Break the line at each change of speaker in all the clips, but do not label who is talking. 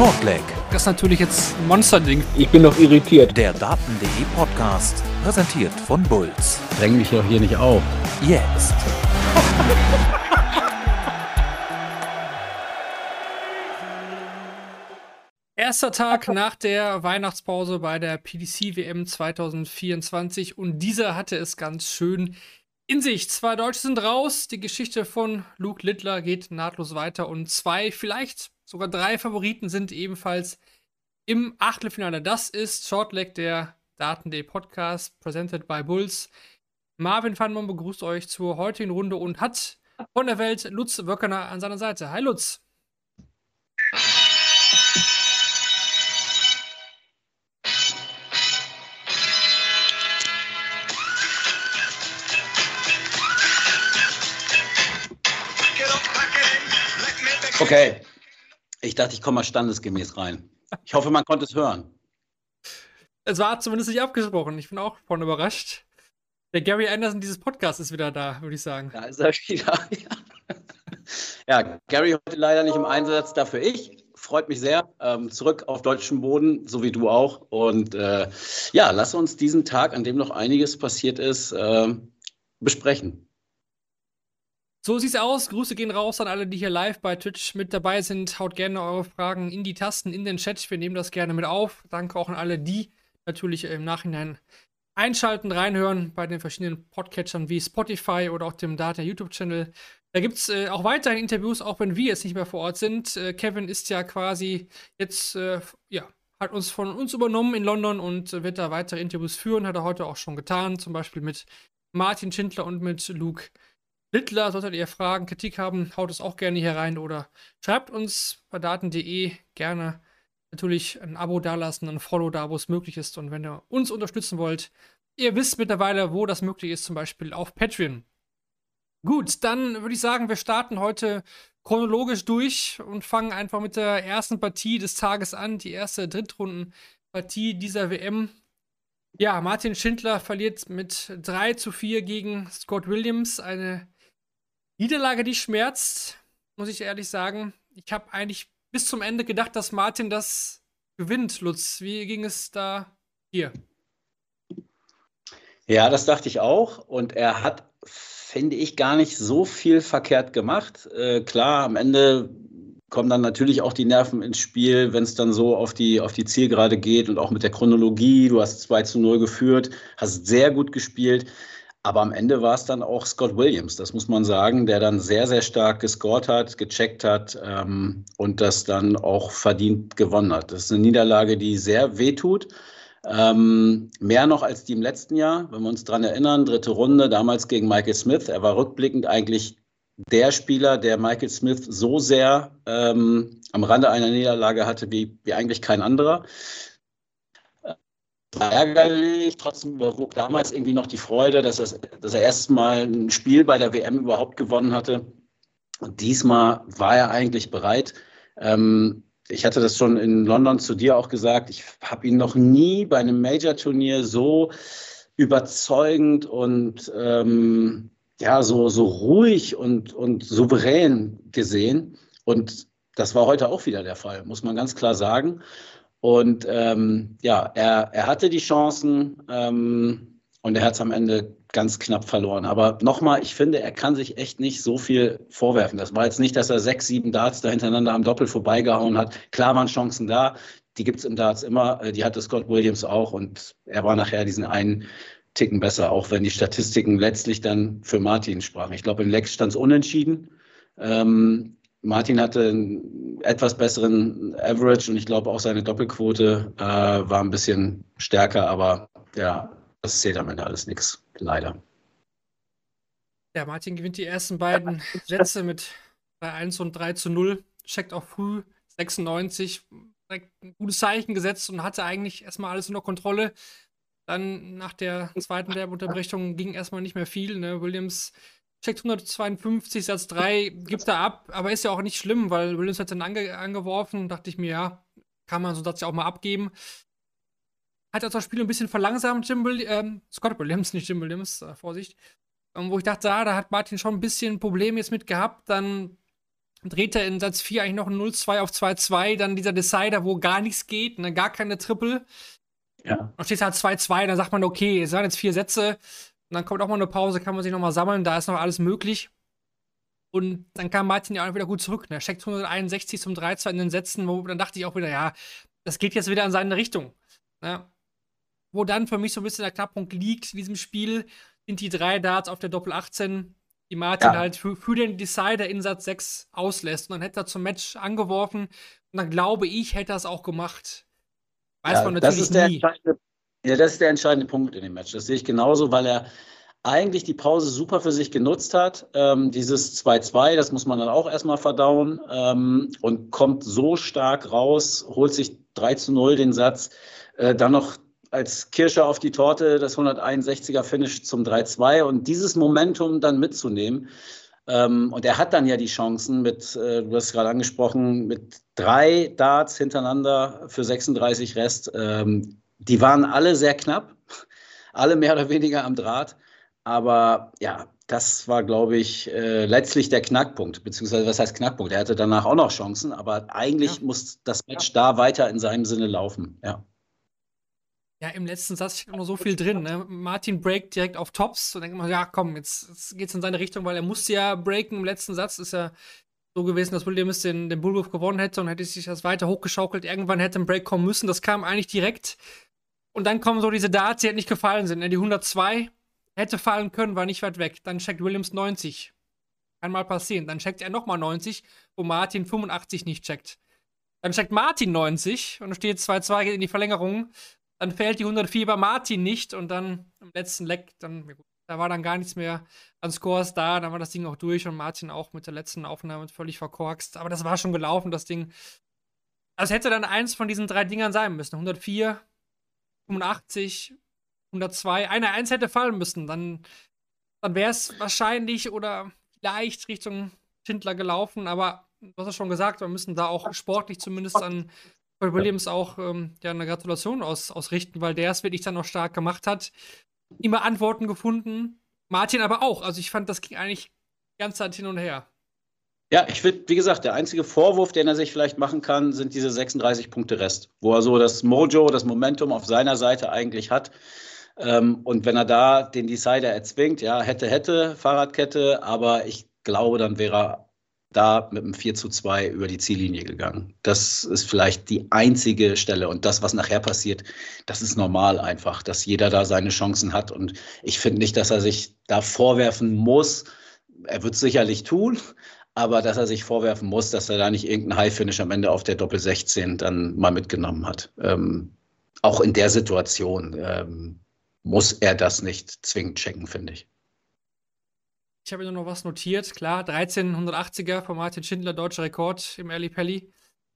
Shortleg.
Das ist natürlich jetzt ein Monsterding.
Ich bin noch irritiert.
Der Daten.de Podcast, präsentiert von Bulls.
Dräng mich doch hier nicht auf.
Jetzt.
Erster Tag nach der Weihnachtspause bei der PDC WM 2024 und dieser hatte es ganz schön in sich. Zwei Deutsche sind raus, die Geschichte von Luke Littler geht nahtlos weiter und zwei, vielleicht sogar drei Favoriten sind ebenfalls im Achtelfinale. Das ist Shortleg, der Daten.de Podcast, presented by Bulls. Marvin Fannmann begrüßt euch zur heutigen Runde und hat von der Welt Lutz Wöckener an seiner Seite. Hi Lutz.
Okay. Ich dachte, ich komme mal standesgemäß rein. Ich hoffe, man konnte es hören.
Es war zumindest nicht abgesprochen. Ich bin auch von überrascht. Der Gary Anderson dieses Podcasts ist wieder da, würde ich sagen.
Da ist er wieder. Ja. ja, Gary heute leider nicht im Einsatz, dafür ich. Freut mich sehr. Ähm, zurück auf deutschem Boden, so wie du auch. Und äh, ja, lass uns diesen Tag, an dem noch einiges passiert ist, äh, besprechen.
So sieht's aus. Grüße gehen raus an alle, die hier live bei Twitch mit dabei sind. Haut gerne eure Fragen in die Tasten, in den Chat. Wir nehmen das gerne mit auf. Danke auch an alle, die natürlich im Nachhinein einschalten, reinhören bei den verschiedenen Podcatchern wie Spotify oder auch dem Data YouTube-Channel. Da gibt es äh, auch weiterhin Interviews, auch wenn wir jetzt nicht mehr vor Ort sind. Äh, Kevin ist ja quasi jetzt, äh, ja, hat uns von uns übernommen in London und wird da weitere Interviews führen. Hat er heute auch schon getan, zum Beispiel mit Martin Schindler und mit Luke Littler, solltet ihr Fragen, Kritik haben, haut es auch gerne hier rein oder schreibt uns bei daten.de gerne natürlich ein Abo dalassen, ein Follow da, wo es möglich ist. Und wenn ihr uns unterstützen wollt, ihr wisst mittlerweile, wo das möglich ist, zum Beispiel auf Patreon. Gut, dann würde ich sagen, wir starten heute chronologisch durch und fangen einfach mit der ersten Partie des Tages an, die erste Drittrundenpartie dieser WM. Ja, Martin Schindler verliert mit 3 zu 4 gegen Scott Williams. Eine Niederlage, die schmerzt, muss ich ehrlich sagen. Ich habe eigentlich bis zum Ende gedacht, dass Martin das gewinnt, Lutz. Wie ging es da hier?
Ja, das dachte ich auch. Und er hat, finde ich, gar nicht so viel verkehrt gemacht. Äh, klar, am Ende kommen dann natürlich auch die Nerven ins Spiel, wenn es dann so auf die, auf die Zielgerade geht und auch mit der Chronologie. Du hast 2 zu 0 geführt, hast sehr gut gespielt. Aber am Ende war es dann auch Scott Williams, das muss man sagen, der dann sehr, sehr stark gescored hat, gecheckt hat ähm, und das dann auch verdient gewonnen hat. Das ist eine Niederlage, die sehr wehtut. Ähm, mehr noch als die im letzten Jahr, wenn wir uns daran erinnern, dritte Runde, damals gegen Michael Smith. Er war rückblickend eigentlich der Spieler, der Michael Smith so sehr ähm, am Rande einer Niederlage hatte wie, wie eigentlich kein anderer war ärgerlich, trotzdem überwog damals irgendwie noch die Freude, dass, er, dass er erstmal ein Spiel bei der WM überhaupt gewonnen hatte. Und diesmal war er eigentlich bereit. Ähm, ich hatte das schon in London zu dir auch gesagt. Ich habe ihn noch nie bei einem Major-Turnier so überzeugend und ähm, ja, so, so ruhig und, und souverän gesehen. Und das war heute auch wieder der Fall, muss man ganz klar sagen. Und ähm, ja, er, er hatte die Chancen ähm, und er hat es am Ende ganz knapp verloren. Aber nochmal, ich finde, er kann sich echt nicht so viel vorwerfen. Das war jetzt nicht, dass er sechs, sieben Darts da hintereinander am Doppel vorbeigehauen hat. Klar waren Chancen da, die gibt es im Darts immer, äh, die hatte Scott Williams auch und er war nachher diesen einen Ticken besser, auch wenn die Statistiken letztlich dann für Martin sprachen. Ich glaube, in Lex stand es unentschieden. Ähm, Martin hatte einen etwas besseren Average und ich glaube auch seine Doppelquote äh, war ein bisschen stärker, aber ja, das zählt am Ende alles nichts, leider.
Ja, Martin gewinnt die ersten beiden Sätze mit 3-1 und 3 zu 0, checkt auch früh 96, direkt ein gutes Zeichen gesetzt und hatte eigentlich erstmal alles unter Kontrolle. Dann nach der zweiten Werbeunterbrechung ging erstmal nicht mehr viel. Ne? Williams checkt 152, Satz 3, gibt er ab, aber ist ja auch nicht schlimm, weil Williams hat dann ange angeworfen, dachte ich mir, ja, kann man so Satz ja auch mal abgeben. Hat also das Spiel ein bisschen verlangsamt, Jim Will ähm, Scott Williams, nicht Jim Williams, äh, Vorsicht. Ähm, wo ich dachte, ah, da hat Martin schon ein bisschen Probleme jetzt mit gehabt, dann dreht er in Satz 4 eigentlich noch ein 0-2 auf 2-2, dann dieser Decider, wo gar nichts geht, ne, gar keine Triple. Ja. Dann steht halt 2-2, dann sagt man, okay, es waren jetzt vier Sätze, und dann kommt auch mal eine Pause, kann man sich nochmal sammeln, da ist noch alles möglich. Und dann kam Martin ja auch wieder gut zurück. Ne? Er steckt 161 zum 3-2 in den Sätzen, wo dann dachte ich auch wieder, ja, das geht jetzt wieder in seine Richtung. Ne? Wo dann für mich so ein bisschen der Knackpunkt liegt in diesem Spiel, sind die drei Darts auf der Doppel 18, die Martin ja. halt für, für, den Decider in Satz 6 auslässt. Und dann hätte er zum Match angeworfen. Und dann glaube ich, hätte er es auch gemacht.
Weiß ja, man natürlich das ist der nie. Ja, das ist der entscheidende Punkt in dem Match. Das sehe ich genauso, weil er eigentlich die Pause super für sich genutzt hat. Ähm, dieses 2-2, das muss man dann auch erstmal verdauen ähm, und kommt so stark raus, holt sich 3 zu 0 den Satz, äh, dann noch als Kirsche auf die Torte das 161er Finish zum 3-2 und dieses Momentum dann mitzunehmen. Ähm, und er hat dann ja die Chancen mit, äh, du hast es gerade angesprochen, mit drei Darts hintereinander für 36 Rest. Ähm, die waren alle sehr knapp, alle mehr oder weniger am Draht. Aber ja, das war, glaube ich, äh, letztlich der Knackpunkt. Beziehungsweise, was heißt Knackpunkt? Er hatte danach auch noch Chancen, aber eigentlich ja. muss das Match ja. da weiter in seinem Sinne laufen. Ja.
Ja, im letzten Satz steht noch so viel drin. Ne? Martin breakt direkt auf Tops und denkt man, ja, komm, jetzt, jetzt es in seine Richtung, weil er musste ja breaken im letzten Satz. Ist ja so gewesen, dass Williams den, den Bullwurf gewonnen hätte und hätte sich das weiter hochgeschaukelt. Irgendwann hätte ein Break kommen müssen. Das kam eigentlich direkt. Und dann kommen so diese Darts, die halt nicht gefallen sind. Ne? Die 102 hätte fallen können, war nicht weit weg. Dann checkt Williams 90. Kann mal passieren. Dann checkt er nochmal 90, wo Martin 85 nicht checkt. Dann checkt Martin 90 und steht 2-2 geht in die Verlängerung dann fällt die 104 bei Martin nicht und dann im letzten Leck, dann, da war dann gar nichts mehr an Scores da, dann war das Ding auch durch und Martin auch mit der letzten Aufnahme völlig verkorkst. Aber das war schon gelaufen, das Ding. Also hätte dann eins von diesen drei Dingern sein müssen. 104, 85, 102. Eine Eins hätte fallen müssen. Dann, dann wäre es wahrscheinlich oder vielleicht Richtung Schindler gelaufen. Aber du hast es schon gesagt, wir müssen da auch sportlich zumindest an Paul Williams auch ähm, ja, eine Gratulation aus, ausrichten, weil der es wirklich dann noch stark gemacht hat. Immer Antworten gefunden. Martin aber auch. Also ich fand, das ging eigentlich die ganze Zeit hin und her.
Ja, ich finde, wie gesagt, der einzige Vorwurf, den er sich vielleicht machen kann, sind diese 36 Punkte Rest, wo er so das Mojo, das Momentum auf seiner Seite eigentlich hat. Ähm, und wenn er da den Decider erzwingt, ja, hätte, hätte, Fahrradkette, aber ich glaube, dann wäre er da mit einem 4 zu 2 über die Ziellinie gegangen. Das ist vielleicht die einzige Stelle. Und das, was nachher passiert, das ist normal einfach, dass jeder da seine Chancen hat. Und ich finde nicht, dass er sich da vorwerfen muss. Er wird es sicherlich tun, aber dass er sich vorwerfen muss, dass er da nicht irgendeinen High-Finish am Ende auf der Doppel 16 dann mal mitgenommen hat. Ähm, auch in der Situation ähm, muss er das nicht zwingend checken, finde ich.
Ich habe mir noch was notiert. Klar, 1380er von Martin Schindler, deutscher Rekord im Early Pelly.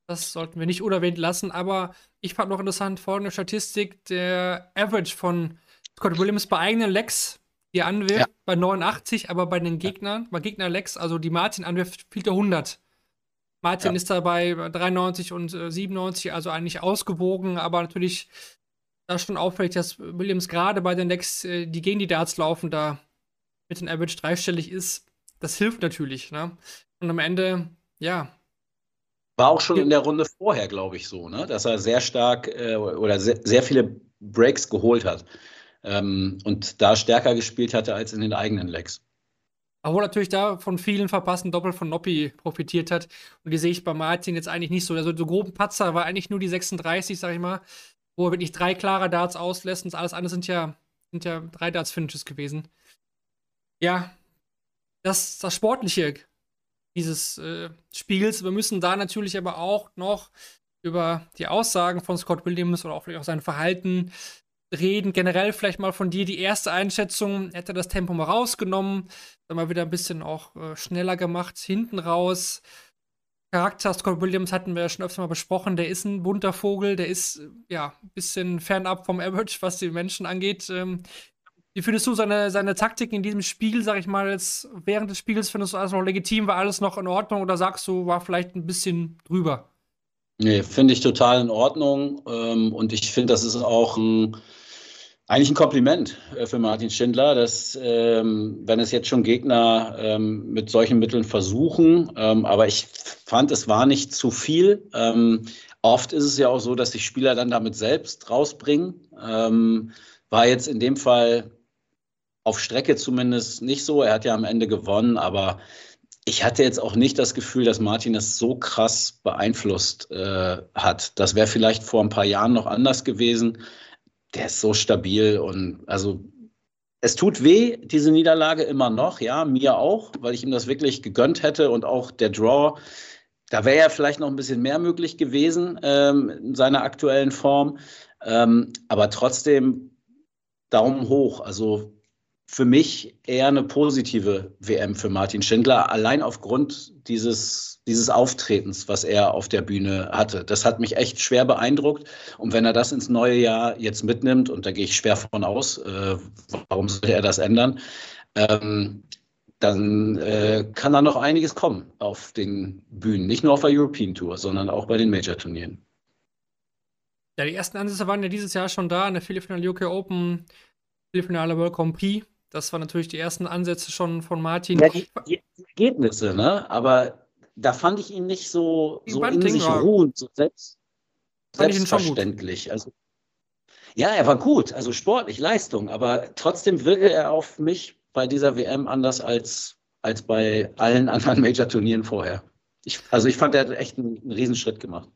Das sollten wir nicht unerwähnt lassen. Aber ich fand noch interessant folgende Statistik: der Average von Scott Williams bei eigenen Legs, die er anwirft, ja. bei 89, aber bei den Gegnern, bei Gegner-Legs, also die Martin anwirft, fehlt er 100. Martin ja. ist da bei 93 und äh, 97, also eigentlich ausgewogen, aber natürlich da schon auffällig, dass Williams gerade bei den Legs, äh, die gegen die Darts laufen, da mit den Average dreistellig ist, das hilft natürlich. Ne? Und am Ende, ja.
War auch schon in der Runde vorher, glaube ich, so, ne? dass er sehr stark äh, oder sehr, sehr, viele Breaks geholt hat ähm, und da stärker gespielt hatte als in den eigenen Legs.
Obwohl natürlich da von vielen verpassten Doppel von Noppi profitiert hat. Und die sehe ich bei Martin jetzt eigentlich nicht so. Also so groben Patzer war eigentlich nur die 36, sag ich mal, wo er wirklich drei klare Darts auslässt und alles andere sind ja, sind ja drei Darts-Finishes gewesen ja, das, das Sportliche dieses äh, Spiels. Wir müssen da natürlich aber auch noch über die Aussagen von Scott Williams oder auch vielleicht auch sein Verhalten reden. Generell vielleicht mal von dir die erste Einschätzung. Hätte das Tempo mal rausgenommen, dann mal wieder ein bisschen auch äh, schneller gemacht, hinten raus. Charakter Scott Williams hatten wir ja schon öfter mal besprochen. Der ist ein bunter Vogel, der ist ja ein bisschen fernab vom Average, was die Menschen angeht. Ähm, wie findest du seine, seine Taktik in diesem Spiel, sag ich mal, jetzt während des Spiels? Findest du alles noch legitim? War alles noch in Ordnung oder sagst du, war vielleicht ein bisschen drüber?
Nee, finde ich total in Ordnung. Ähm, und ich finde, das ist auch ein, Eigentlich ein Kompliment äh, für Martin Schindler, dass, ähm, wenn es jetzt schon Gegner ähm, mit solchen Mitteln versuchen, ähm, aber ich fand, es war nicht zu viel. Ähm, oft ist es ja auch so, dass sich Spieler dann damit selbst rausbringen. Ähm, war jetzt in dem Fall auf Strecke zumindest nicht so. Er hat ja am Ende gewonnen, aber ich hatte jetzt auch nicht das Gefühl, dass Martin das so krass beeinflusst äh, hat. Das wäre vielleicht vor ein paar Jahren noch anders gewesen der ist so stabil und also es tut weh, diese Niederlage immer noch, ja, mir auch, weil ich ihm das wirklich gegönnt hätte und auch der Draw, da wäre ja vielleicht noch ein bisschen mehr möglich gewesen ähm, in seiner aktuellen Form. Ähm, aber trotzdem Daumen hoch. Also für mich eher eine positive WM für Martin Schindler, allein aufgrund dieses, dieses Auftretens, was er auf der Bühne hatte. Das hat mich echt schwer beeindruckt. Und wenn er das ins neue Jahr jetzt mitnimmt, und da gehe ich schwer von aus, äh, warum sollte er das ändern, ähm, dann äh, kann da noch einiges kommen auf den Bühnen. Nicht nur auf der European Tour, sondern auch bei den Major-Turnieren.
Ja, die ersten Ansätze waren ja dieses Jahr schon da in der Viertelfinale UK Open, Viertelfinale World Grand Prix. Das waren natürlich die ersten Ansätze schon von Martin. Ja, die,
die Ergebnisse, ne? Aber da fand ich ihn nicht so, so in sich ruhend, so selbst, selbstverständlich. Also, ja, er war gut, also sportlich, Leistung, aber trotzdem wirkte er auf mich bei dieser WM anders als, als bei allen anderen Major-Turnieren vorher. Ich, also ich fand, er hat echt einen, einen Riesenschritt gemacht.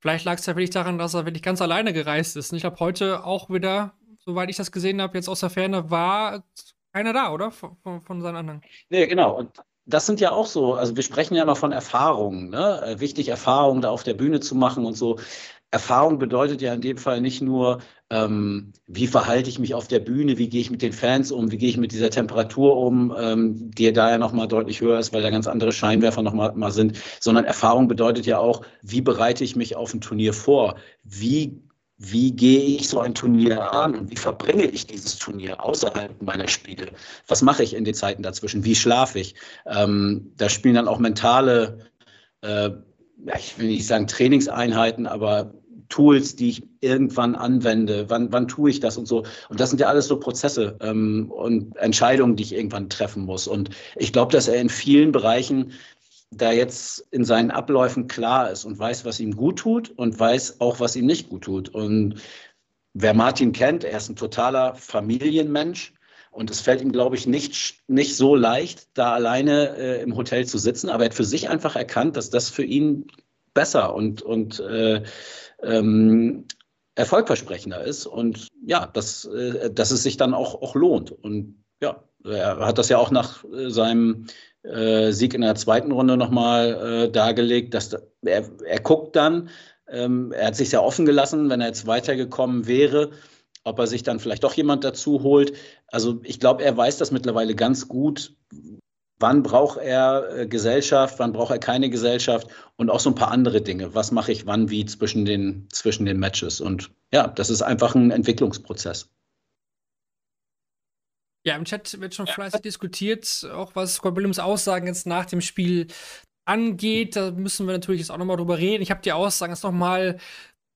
Vielleicht lag es ja wirklich daran, dass er wirklich ganz alleine gereist ist. Und ich habe heute auch wieder soweit ich das gesehen habe, jetzt aus der Ferne, war keiner da, oder? Von, von seinen anderen.
Nee, genau. Und das sind ja auch so, also wir sprechen ja immer von Erfahrungen, ne? Äh, wichtig, Erfahrungen da auf der Bühne zu machen und so. Erfahrung bedeutet ja in dem Fall nicht nur, ähm, wie verhalte ich mich auf der Bühne, wie gehe ich mit den Fans um, wie gehe ich mit dieser Temperatur um, ähm, die da ja nochmal deutlich höher ist, weil da ganz andere Scheinwerfer nochmal mal sind, sondern Erfahrung bedeutet ja auch, wie bereite ich mich auf ein Turnier vor, wie wie gehe ich so ein Turnier an und wie verbringe ich dieses Turnier außerhalb meiner Spiele? Was mache ich in den Zeiten dazwischen? Wie schlafe ich? Ähm, da spielen dann auch mentale, äh, ich will nicht sagen Trainingseinheiten, aber Tools, die ich irgendwann anwende, wann, wann tue ich das und so. Und das sind ja alles so Prozesse ähm, und Entscheidungen, die ich irgendwann treffen muss. Und ich glaube, dass er in vielen Bereichen da jetzt in seinen Abläufen klar ist und weiß, was ihm gut tut und weiß auch, was ihm nicht gut tut. Und wer Martin kennt, er ist ein totaler Familienmensch. Und es fällt ihm, glaube ich, nicht, nicht so leicht, da alleine äh, im Hotel zu sitzen. Aber er hat für sich einfach erkannt, dass das für ihn besser und, und äh, ähm, erfolgversprechender ist. Und ja, dass, äh, dass es sich dann auch, auch lohnt. Und ja, er hat das ja auch nach äh, seinem äh, Sieg in der zweiten Runde nochmal äh, dargelegt. Dass er, er guckt dann, ähm, er hat sich sehr offen gelassen, wenn er jetzt weitergekommen wäre, ob er sich dann vielleicht doch jemand dazu holt. Also ich glaube, er weiß das mittlerweile ganz gut. Wann braucht er äh, Gesellschaft, wann braucht er keine Gesellschaft und auch so ein paar andere Dinge. Was mache ich wann wie zwischen den, zwischen den Matches? Und ja, das ist einfach ein Entwicklungsprozess.
Ja, im Chat wird schon fleißig diskutiert, auch was Scott Williams Aussagen jetzt nach dem Spiel angeht. Da müssen wir natürlich jetzt auch nochmal drüber reden. Ich habe die Aussagen jetzt nochmal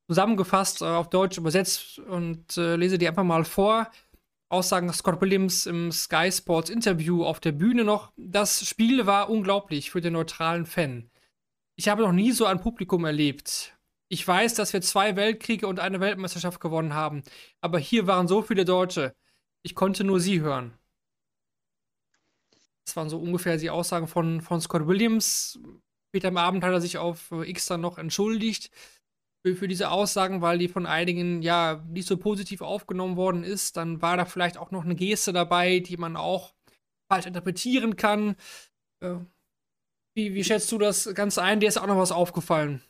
zusammengefasst, äh, auf Deutsch übersetzt und äh, lese die einfach mal vor. Aussagen Scott Williams im Sky Sports Interview auf der Bühne noch. Das Spiel war unglaublich für den neutralen Fan. Ich habe noch nie so ein Publikum erlebt. Ich weiß, dass wir zwei Weltkriege und eine Weltmeisterschaft gewonnen haben, aber hier waren so viele Deutsche. Ich konnte nur sie hören. Das waren so ungefähr die Aussagen von, von Scott Williams. Später am Abend hat er sich auf X dann noch entschuldigt für, für diese Aussagen, weil die von einigen ja nicht so positiv aufgenommen worden ist. Dann war da vielleicht auch noch eine Geste dabei, die man auch falsch interpretieren kann. Äh, wie, wie schätzt du das Ganze ein? Dir ist auch noch was aufgefallen.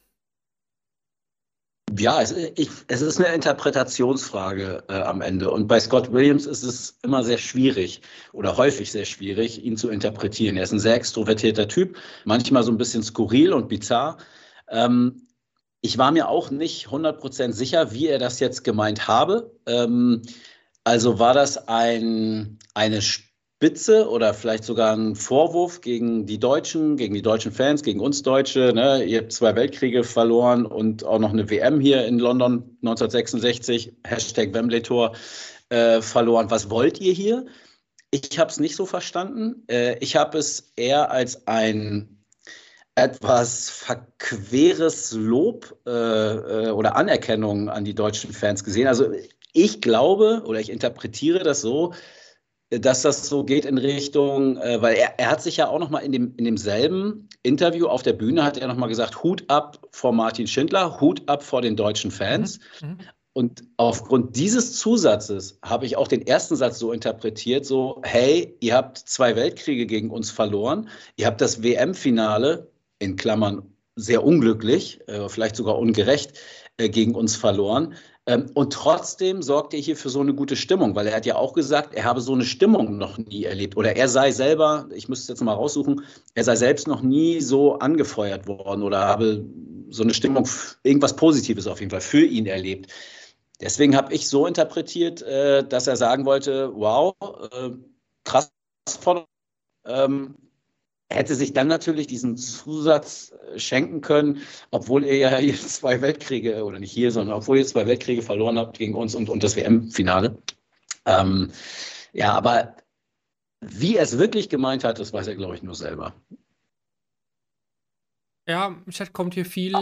Ja, es, ich, es, ist eine Interpretationsfrage äh, am Ende. Und bei Scott Williams ist es immer sehr schwierig oder häufig sehr schwierig, ihn zu interpretieren. Er ist ein sehr extrovertierter Typ, manchmal so ein bisschen skurril und bizarr. Ähm, ich war mir auch nicht 100% sicher, wie er das jetzt gemeint habe. Ähm, also war das ein, eine Spitze oder vielleicht sogar ein Vorwurf gegen die Deutschen, gegen die deutschen Fans, gegen uns Deutsche. Ne? Ihr habt zwei Weltkriege verloren und auch noch eine WM hier in London 1966, Hashtag Wembley-Tor, äh, verloren. Was wollt ihr hier? Ich habe es nicht so verstanden. Äh, ich habe es eher als ein etwas verqueres Lob äh, äh, oder Anerkennung an die deutschen Fans gesehen. Also ich glaube oder ich interpretiere das so, dass das so geht in Richtung, äh, weil er, er hat sich ja auch noch mal in, dem, in demselben Interview auf der Bühne hat er noch mal gesagt, Hut ab vor Martin Schindler, Hut ab vor den deutschen Fans. Mhm. Mhm. Und aufgrund dieses Zusatzes habe ich auch den ersten Satz so interpretiert, so, hey, ihr habt zwei Weltkriege gegen uns verloren, ihr habt das WM-Finale, in Klammern sehr unglücklich, äh, vielleicht sogar ungerecht, äh, gegen uns verloren. Ähm, und trotzdem sorgt er hier für so eine gute Stimmung, weil er hat ja auch gesagt, er habe so eine Stimmung noch nie erlebt. Oder er sei selber, ich müsste es jetzt mal raussuchen, er sei selbst noch nie so angefeuert worden oder habe so eine Stimmung, irgendwas Positives auf jeden Fall für ihn erlebt. Deswegen habe ich so interpretiert, äh, dass er sagen wollte, wow, äh, krass von ähm, hätte sich dann natürlich diesen Zusatz äh, schenken können, obwohl ihr ja hier zwei Weltkriege, oder nicht hier, sondern obwohl ihr zwei Weltkriege verloren habt gegen uns und, und das WM-Finale. Ähm, ja, aber wie er es wirklich gemeint hat, das weiß er, glaube ich, nur selber.
Ja, im Chat kommt hier viel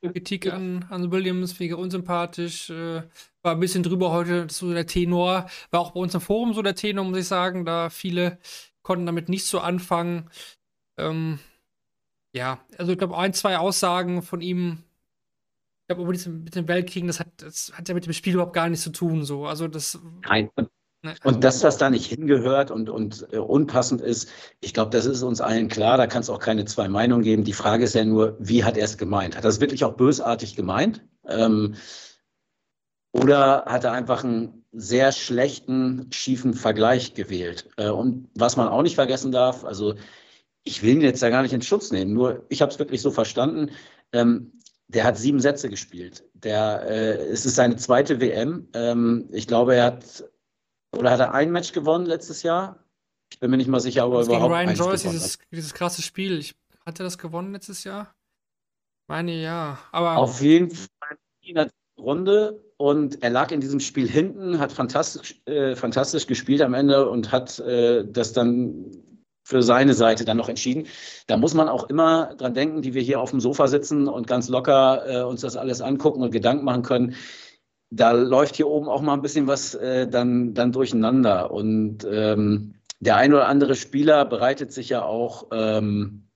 Kritik an, an Williams, wegen unsympathisch. Äh, war ein bisschen drüber heute, so der Tenor. War auch bei uns im Forum so der Tenor, muss ich sagen. Da viele konnten damit nicht so anfangen. Ähm, ja, also ich glaube, ein, zwei Aussagen von ihm, ich glaube, mit dem Weltkriegen, das hat, das hat ja mit dem Spiel überhaupt gar nichts zu tun. So. Also das.
Nein. Ne, also und dass das da nicht hingehört und, und äh, unpassend ist, ich glaube, das ist uns allen klar. Da kann es auch keine zwei Meinungen geben. Die Frage ist ja nur, wie hat er es gemeint? Hat er es wirklich auch bösartig gemeint? Ähm, oder hat er einfach einen sehr schlechten, schiefen Vergleich gewählt? Äh, und was man auch nicht vergessen darf, also ich will ihn jetzt da gar nicht in Schutz nehmen, nur ich habe es wirklich so verstanden. Ähm, der hat sieben Sätze gespielt. Der, äh, es ist seine zweite WM. Ähm, ich glaube, er hat oder hat er ein Match gewonnen letztes Jahr? Ich bin mir nicht mal sicher, aber
das überhaupt gegen Ryan Joyce dieses, dieses, krasse Spiel. Ich, hat er das gewonnen letztes Jahr? Meine ja, aber
auf jeden Fall in der Runde und er lag in diesem Spiel hinten, hat fantastisch, äh, fantastisch gespielt am Ende und hat äh, das dann für seine Seite dann noch entschieden. Da muss man auch immer dran denken, die wir hier auf dem Sofa sitzen und ganz locker äh, uns das alles angucken und Gedanken machen können. Da läuft hier oben auch mal ein bisschen was äh, dann, dann durcheinander. Und ähm, der ein oder andere Spieler bereitet sich ja auch, ähm,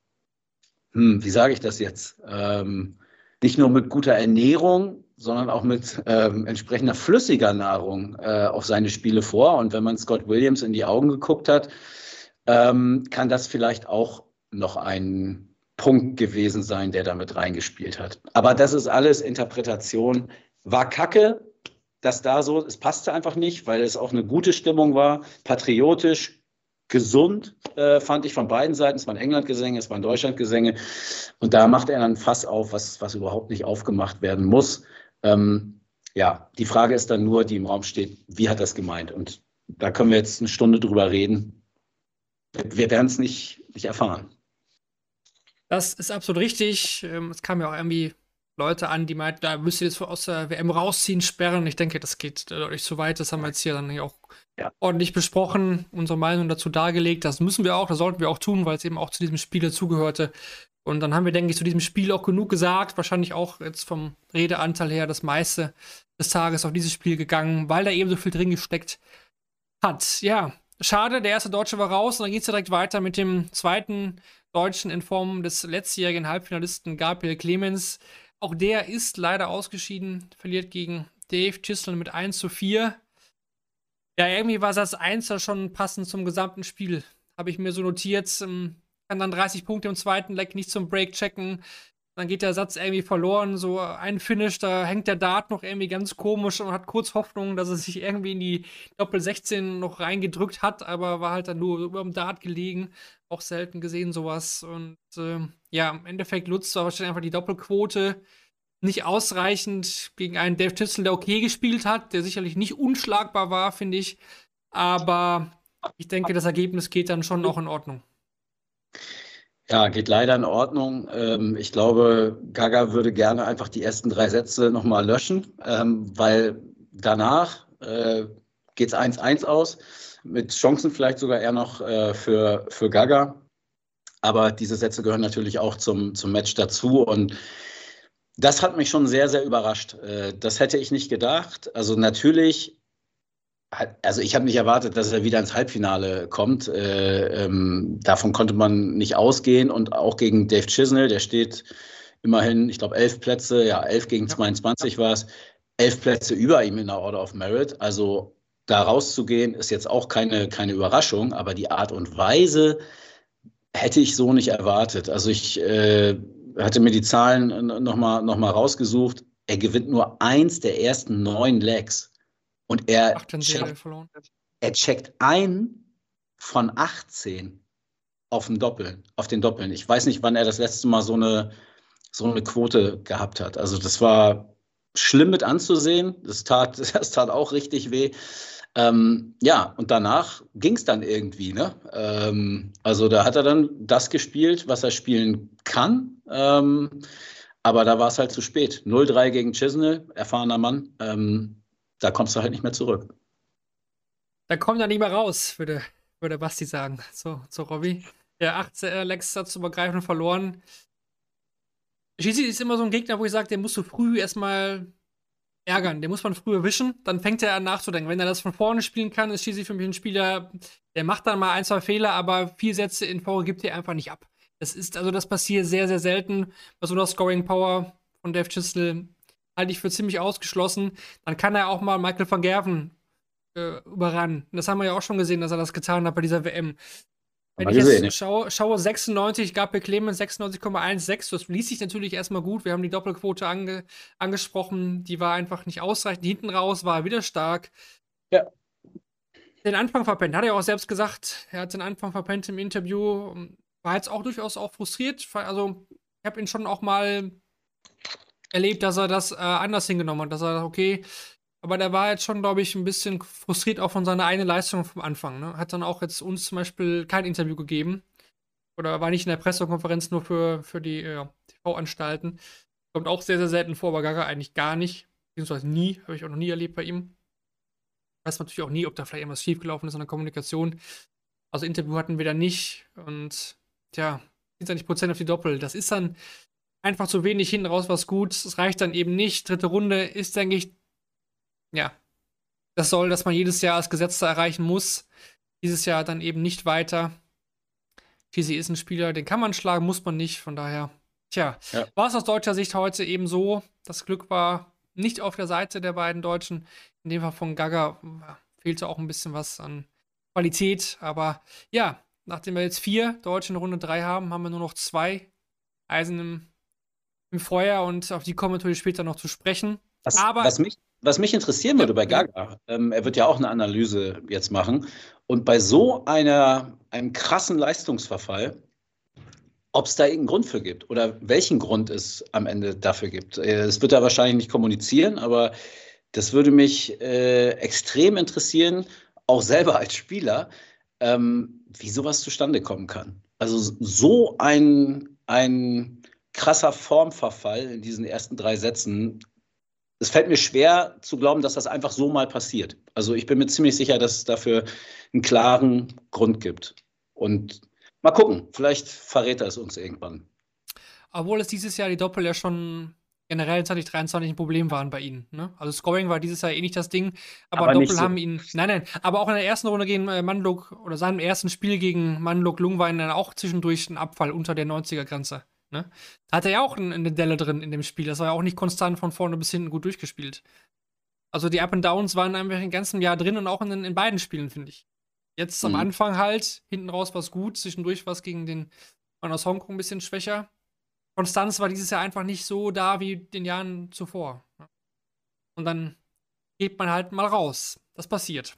hm, wie sage ich das jetzt, ähm, nicht nur mit guter Ernährung, sondern auch mit ähm, entsprechender flüssiger Nahrung äh, auf seine Spiele vor. Und wenn man Scott Williams in die Augen geguckt hat, ähm, kann das vielleicht auch noch ein Punkt gewesen sein, der damit reingespielt hat. Aber das ist alles Interpretation. War kacke, dass da so, es passte einfach nicht, weil es auch eine gute Stimmung war, patriotisch, gesund, äh, fand ich von beiden Seiten. Es waren England-Gesänge, es waren Deutschland-Gesänge. Und da macht er dann Fass auf, was, was überhaupt nicht aufgemacht werden muss. Ähm, ja, die Frage ist dann nur, die im Raum steht, wie hat das gemeint? Und da können wir jetzt eine Stunde drüber reden wir werden es nicht, nicht erfahren.
Das ist absolut richtig. Ähm, es kamen ja auch irgendwie Leute an, die meinten, da müsst ihr jetzt aus der WM rausziehen, sperren. Ich denke, das geht deutlich zu weit. Das haben wir jetzt hier dann auch ja. ordentlich besprochen, unsere Meinung dazu dargelegt. Das müssen wir auch, das sollten wir auch tun, weil es eben auch zu diesem Spiel dazugehörte. Und dann haben wir, denke ich, zu diesem Spiel auch genug gesagt. Wahrscheinlich auch jetzt vom Redeanteil her das meiste des Tages auf dieses Spiel gegangen, weil da eben so viel drin gesteckt hat. Ja, Schade, der erste Deutsche war raus und dann geht es direkt weiter mit dem zweiten Deutschen in Form des letztjährigen Halbfinalisten Gabriel Clemens. Auch der ist leider ausgeschieden, verliert gegen Dave Chisholm mit 1 zu 4. Ja, irgendwie war Satz 1 ja schon passend zum gesamten Spiel. Habe ich mir so notiert. Ähm, kann dann 30 Punkte im zweiten Leck nicht zum Break checken. Dann geht der Satz irgendwie verloren. So ein Finish, da hängt der Dart noch irgendwie ganz komisch und hat kurz Hoffnung, dass er sich irgendwie in die Doppel 16 noch reingedrückt hat, aber war halt dann nur über dem Dart gelegen. Auch selten gesehen sowas. Und äh, ja, im Endeffekt nutzt er wahrscheinlich einfach die Doppelquote nicht ausreichend gegen einen Dave Tissel, der okay gespielt hat, der sicherlich nicht unschlagbar war, finde ich. Aber ich denke, das Ergebnis geht dann schon auch in Ordnung.
Ja, geht leider in Ordnung. Ähm, ich glaube, Gaga würde gerne einfach die ersten drei Sätze nochmal löschen, ähm, weil danach äh, geht es 1-1 aus, mit Chancen vielleicht sogar eher noch äh, für, für Gaga. Aber diese Sätze gehören natürlich auch zum, zum Match dazu und das hat mich schon sehr, sehr überrascht. Äh, das hätte ich nicht gedacht. Also natürlich also ich habe nicht erwartet, dass er wieder ins Halbfinale kommt. Äh, ähm, davon konnte man nicht ausgehen. Und auch gegen Dave Chisnell, der steht immerhin, ich glaube, elf Plätze, ja, elf gegen 22 war es, elf Plätze über ihm in der Order of Merit. Also da rauszugehen, ist jetzt auch keine, keine Überraschung, aber die Art und Weise hätte ich so nicht erwartet. Also ich äh, hatte mir die Zahlen nochmal noch mal rausgesucht. Er gewinnt nur eins der ersten neun Legs. Und er, checkt, er checkt ein von 18 auf den Doppeln, auf den Doppeln. Ich weiß nicht, wann er das letzte Mal so eine, so eine Quote gehabt hat. Also das war schlimm mit anzusehen. Das tat, das tat auch richtig weh. Ähm, ja, und danach ging es dann irgendwie. Ne? Ähm, also da hat er dann das gespielt, was er spielen kann. Ähm, aber da war es halt zu spät. 0-3 gegen Chisnell, erfahrener Mann. Da kommst du halt nicht mehr zurück.
Da kommt er nicht mehr raus, würde, würde Basti sagen. So, so Robby. Der 18 Lex hat zu übergreifen verloren. Shisi ist immer so ein Gegner, wo ich sage, den musst du früh erstmal ärgern. Den muss man früh erwischen, dann fängt er an nachzudenken. Wenn er das von vorne spielen kann, ist Shisi für mich ein Spieler, der macht dann mal ein, zwei Fehler, aber vier Sätze in Folge gibt er einfach nicht ab. Das ist, also das passiert sehr, sehr selten. Bei so einer Scoring Power von Dave Chisel halte ich für ziemlich ausgeschlossen. Dann kann er auch mal Michael van Gerven äh, überrannen. Das haben wir ja auch schon gesehen, dass er das getan hat bei dieser WM. Wenn ich gesehen, jetzt schaue, schaue 96, gab Clemens 96,16. Das ließ sich natürlich erstmal gut. Wir haben die Doppelquote ange, angesprochen. Die war einfach nicht ausreichend. Hinten raus war er wieder stark.
Ja.
Den Anfang verpennt. Hat er auch selbst gesagt. Er hat den Anfang verpennt im Interview. War jetzt auch durchaus auch frustriert. Also, ich habe ihn schon auch mal erlebt, dass er das äh, anders hingenommen hat, dass er, okay, aber der war jetzt schon, glaube ich, ein bisschen frustriert auch von seiner eigenen Leistung vom Anfang. Ne? Hat dann auch jetzt uns zum Beispiel kein Interview gegeben. Oder war nicht in der Pressekonferenz nur für, für die äh, TV-Anstalten. Kommt auch sehr, sehr selten vor, aber Gaga eigentlich gar nicht. Beziehungsweise nie, habe ich auch noch nie erlebt bei ihm. Weiß natürlich auch nie, ob da vielleicht irgendwas schiefgelaufen ist in der Kommunikation. Also Interview hatten wir da nicht. Und tja, 27 Prozent auf die Doppel. Das ist dann einfach zu wenig hinten raus was gut. Es reicht dann eben nicht. Dritte Runde ist, denke ich, ja, das soll, dass man jedes Jahr als Gesetzter erreichen muss. Dieses Jahr dann eben nicht weiter. Cheesy ist ein Spieler, den kann man schlagen, muss man nicht. Von daher, tja, ja. war es aus deutscher Sicht heute eben so. Das Glück war nicht auf der Seite der beiden Deutschen. In dem Fall von Gaga fehlte auch ein bisschen was an Qualität. Aber ja, nachdem wir jetzt vier Deutsche in Runde drei haben, haben wir nur noch zwei Eisen im im Feuer und auf die kommen natürlich später noch zu sprechen.
Was, Aber, was, mich, was mich interessieren würde bei Gaga, ähm, er wird ja auch eine Analyse jetzt machen, und bei so einer, einem krassen Leistungsverfall, ob es da irgendeinen Grund für gibt oder welchen Grund es am Ende dafür gibt. Äh, es wird er wahrscheinlich nicht kommunizieren, aber das würde mich äh, extrem interessieren, auch selber als Spieler, ähm, wie sowas zustande kommen kann. Also so ein, ein krasser Formverfall in diesen ersten drei Sätzen. Es fällt mir schwer zu glauben, dass das einfach so mal passiert. Also ich bin mir ziemlich sicher, dass es dafür einen klaren Grund gibt. Und mal gucken, vielleicht verrät er es uns irgendwann.
Obwohl es dieses Jahr die Doppel ja schon generell 2023 ein Problem waren bei ihnen. Ne? Also Scoring war dieses Jahr eh nicht das Ding, aber, aber Doppel so. haben ihn. Nein, nein, aber auch in der ersten Runde gegen äh, Manluk oder seinem ersten Spiel gegen Manluk Lung war dann auch zwischendurch ein Abfall unter der 90er-Grenze. Ne? Da hat er ja auch eine Delle drin in dem Spiel. Das war ja auch nicht konstant von vorne bis hinten gut durchgespielt. Also die Up and Downs waren einfach im ganzen Jahr drin und auch in, den, in beiden Spielen, finde ich. Jetzt mhm. am Anfang halt, hinten raus war es gut, zwischendurch war es gegen den Mann aus Hongkong ein bisschen schwächer. Konstanz war dieses Jahr einfach nicht so da wie den Jahren zuvor. Ne? Und dann geht man halt mal raus. Das passiert.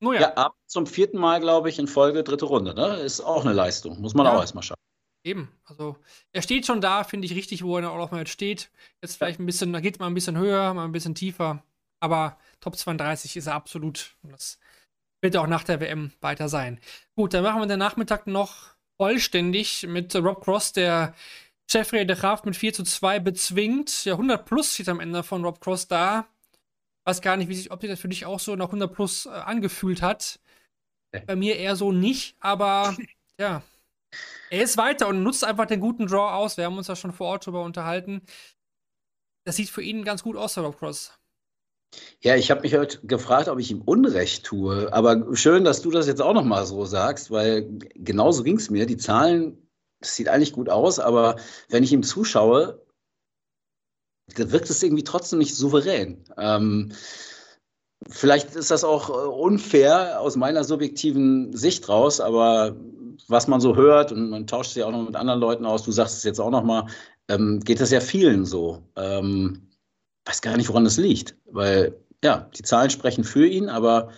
Nur ja. ja ab zum vierten Mal, glaube ich, in Folge dritte Runde. Ne? Ist auch eine Leistung. Muss man ja. auch erstmal schaffen.
Eben, also er steht schon da, finde ich richtig, wo er auch mal jetzt steht. Jetzt vielleicht ein bisschen, da geht es mal ein bisschen höher, mal ein bisschen tiefer. Aber Top 32 ist er absolut. Und das wird auch nach der WM weiter sein. Gut, dann machen wir den Nachmittag noch vollständig mit Rob Cross, der Jeffrey de Graaf mit 4 zu 2 bezwingt. Ja, 100 plus steht am Ende von Rob Cross da. Weiß gar nicht, wie sich, ob sich das für dich auch so nach 100 plus äh, angefühlt hat. Bei mir eher so nicht, aber ja. Er ist weiter und nutzt einfach den guten Draw aus. Wir haben uns da schon vor Ort drüber unterhalten. Das sieht für ihn ganz gut aus, Rob Cross.
Ja, ich habe mich heute gefragt, ob ich ihm Unrecht tue. Aber schön, dass du das jetzt auch nochmal so sagst, weil genauso ging es mir. Die Zahlen, das sieht eigentlich gut aus, aber wenn ich ihm zuschaue, wirkt es irgendwie trotzdem nicht souverän. Ähm, vielleicht ist das auch äh, unfair aus meiner subjektiven Sicht raus, aber was man so hört und man tauscht sich auch noch mit anderen Leuten aus, du sagst es jetzt auch nochmal, ähm, geht das ja vielen so. Ähm, weiß gar nicht, woran das liegt, weil ja, die Zahlen sprechen für ihn, aber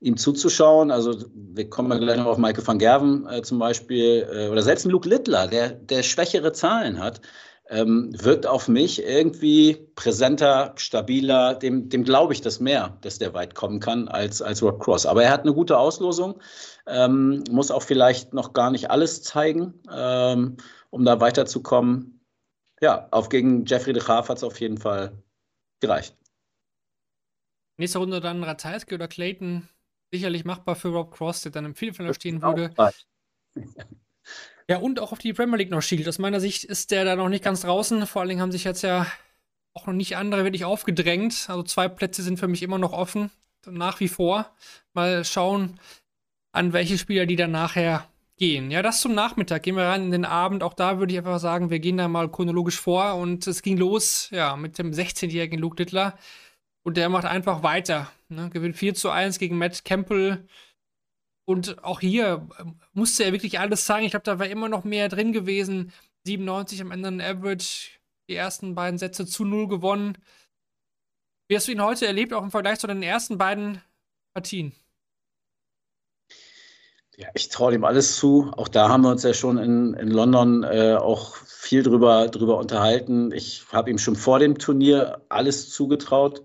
ihm zuzuschauen, also wir kommen ja gleich noch auf Michael van Gerven äh, zum Beispiel, äh, oder selbst Luke Littler, der, der schwächere Zahlen hat, ähm, wirkt auf mich irgendwie präsenter, stabiler, dem, dem glaube ich das mehr, dass der weit kommen kann als, als Rob Cross. Aber er hat eine gute Auslosung, ähm, muss auch vielleicht noch gar nicht alles zeigen, ähm, um da weiterzukommen. Ja, auf gegen Jeffrey de Graaf hat es auf jeden Fall gereicht.
Nächste Runde dann Ratajski oder Clayton. Sicherlich machbar für Rob Cross, der dann im Viertelfinale stehen würde. Ja, und auch auf die Premier League noch schielt. Aus meiner Sicht ist der da noch nicht ganz draußen. Vor allen Dingen haben sich jetzt ja auch noch nicht andere wirklich aufgedrängt. Also zwei Plätze sind für mich immer noch offen. Nach wie vor. Mal schauen, an welche Spieler die dann nachher gehen. Ja, das zum Nachmittag. Gehen wir rein in den Abend. Auch da würde ich einfach sagen, wir gehen da mal chronologisch vor. Und es ging los, ja, mit dem 16-jährigen Luke Dittler. Und der macht einfach weiter. Ne? Gewinnt 4 zu 1 gegen Matt Campbell. Und auch hier ähm, musste er wirklich alles zeigen. Ich glaube, da war immer noch mehr drin gewesen. 97 am Ende ein Average. Die ersten beiden Sätze zu null gewonnen. Wie hast du ihn heute erlebt, auch im Vergleich zu den ersten beiden Partien?
Ja, ich traue ihm alles zu. Auch da haben wir uns ja schon in, in London äh, auch viel drüber, drüber unterhalten. Ich habe ihm schon vor dem Turnier alles zugetraut.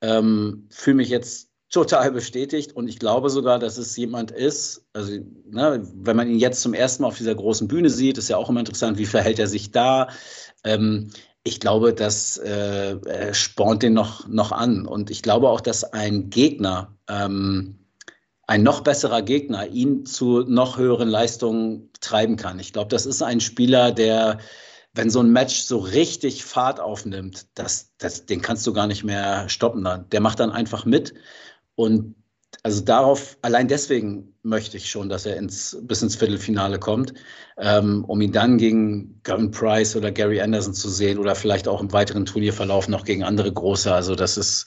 Ähm, Fühle mich jetzt total bestätigt und ich glaube sogar, dass es jemand ist, also ne, wenn man ihn jetzt zum ersten Mal auf dieser großen Bühne sieht, ist ja auch immer interessant, wie verhält er sich da. Ähm, ich glaube, das äh, spornt den noch, noch an und ich glaube auch, dass ein Gegner ähm, ein noch besserer Gegner ihn zu noch höheren Leistungen treiben kann. Ich glaube, das ist ein Spieler, der, wenn so ein Match so richtig Fahrt aufnimmt, das, das, den kannst du gar nicht mehr stoppen. Der macht dann einfach mit. Und also darauf, allein deswegen möchte ich schon, dass er ins, bis ins Viertelfinale kommt, ähm, um ihn dann gegen Gavin Price oder Gary Anderson zu sehen oder vielleicht auch im weiteren Turnierverlauf noch gegen andere große. Also das ist,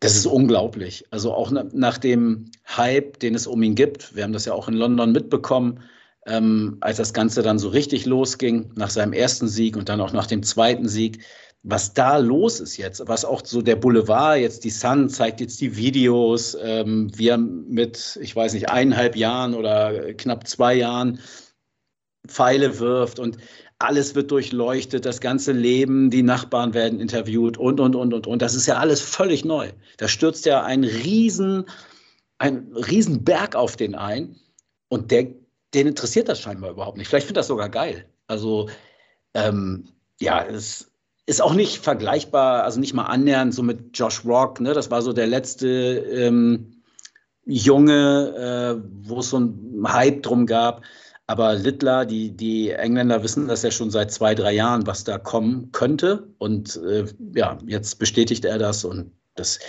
das ist unglaublich. Also auch nach dem Hype, den es um ihn gibt. Wir haben das ja auch in London mitbekommen, ähm, als das Ganze dann so richtig losging, nach seinem ersten Sieg und dann auch nach dem zweiten Sieg. Was da los ist jetzt, was auch so der Boulevard, jetzt die Sun zeigt jetzt die Videos, ähm, wir mit, ich weiß nicht, eineinhalb Jahren oder knapp zwei Jahren Pfeile wirft und alles wird durchleuchtet, das ganze Leben, die Nachbarn werden interviewt und, und, und, und, und. Das ist ja alles völlig neu. Da stürzt ja ein riesen, ein riesen Berg auf den ein und der, den interessiert das scheinbar überhaupt nicht. Vielleicht findet das sogar geil. Also, ähm, ja, es ist auch nicht vergleichbar, also nicht mal annähernd so mit Josh Rock, ne? Das war so der letzte ähm, Junge, äh, wo es so ein Hype drum gab. Aber Littler, die, die Engländer wissen das ja schon seit zwei, drei Jahren, was da kommen könnte. Und äh, ja, jetzt bestätigt er das. Und das,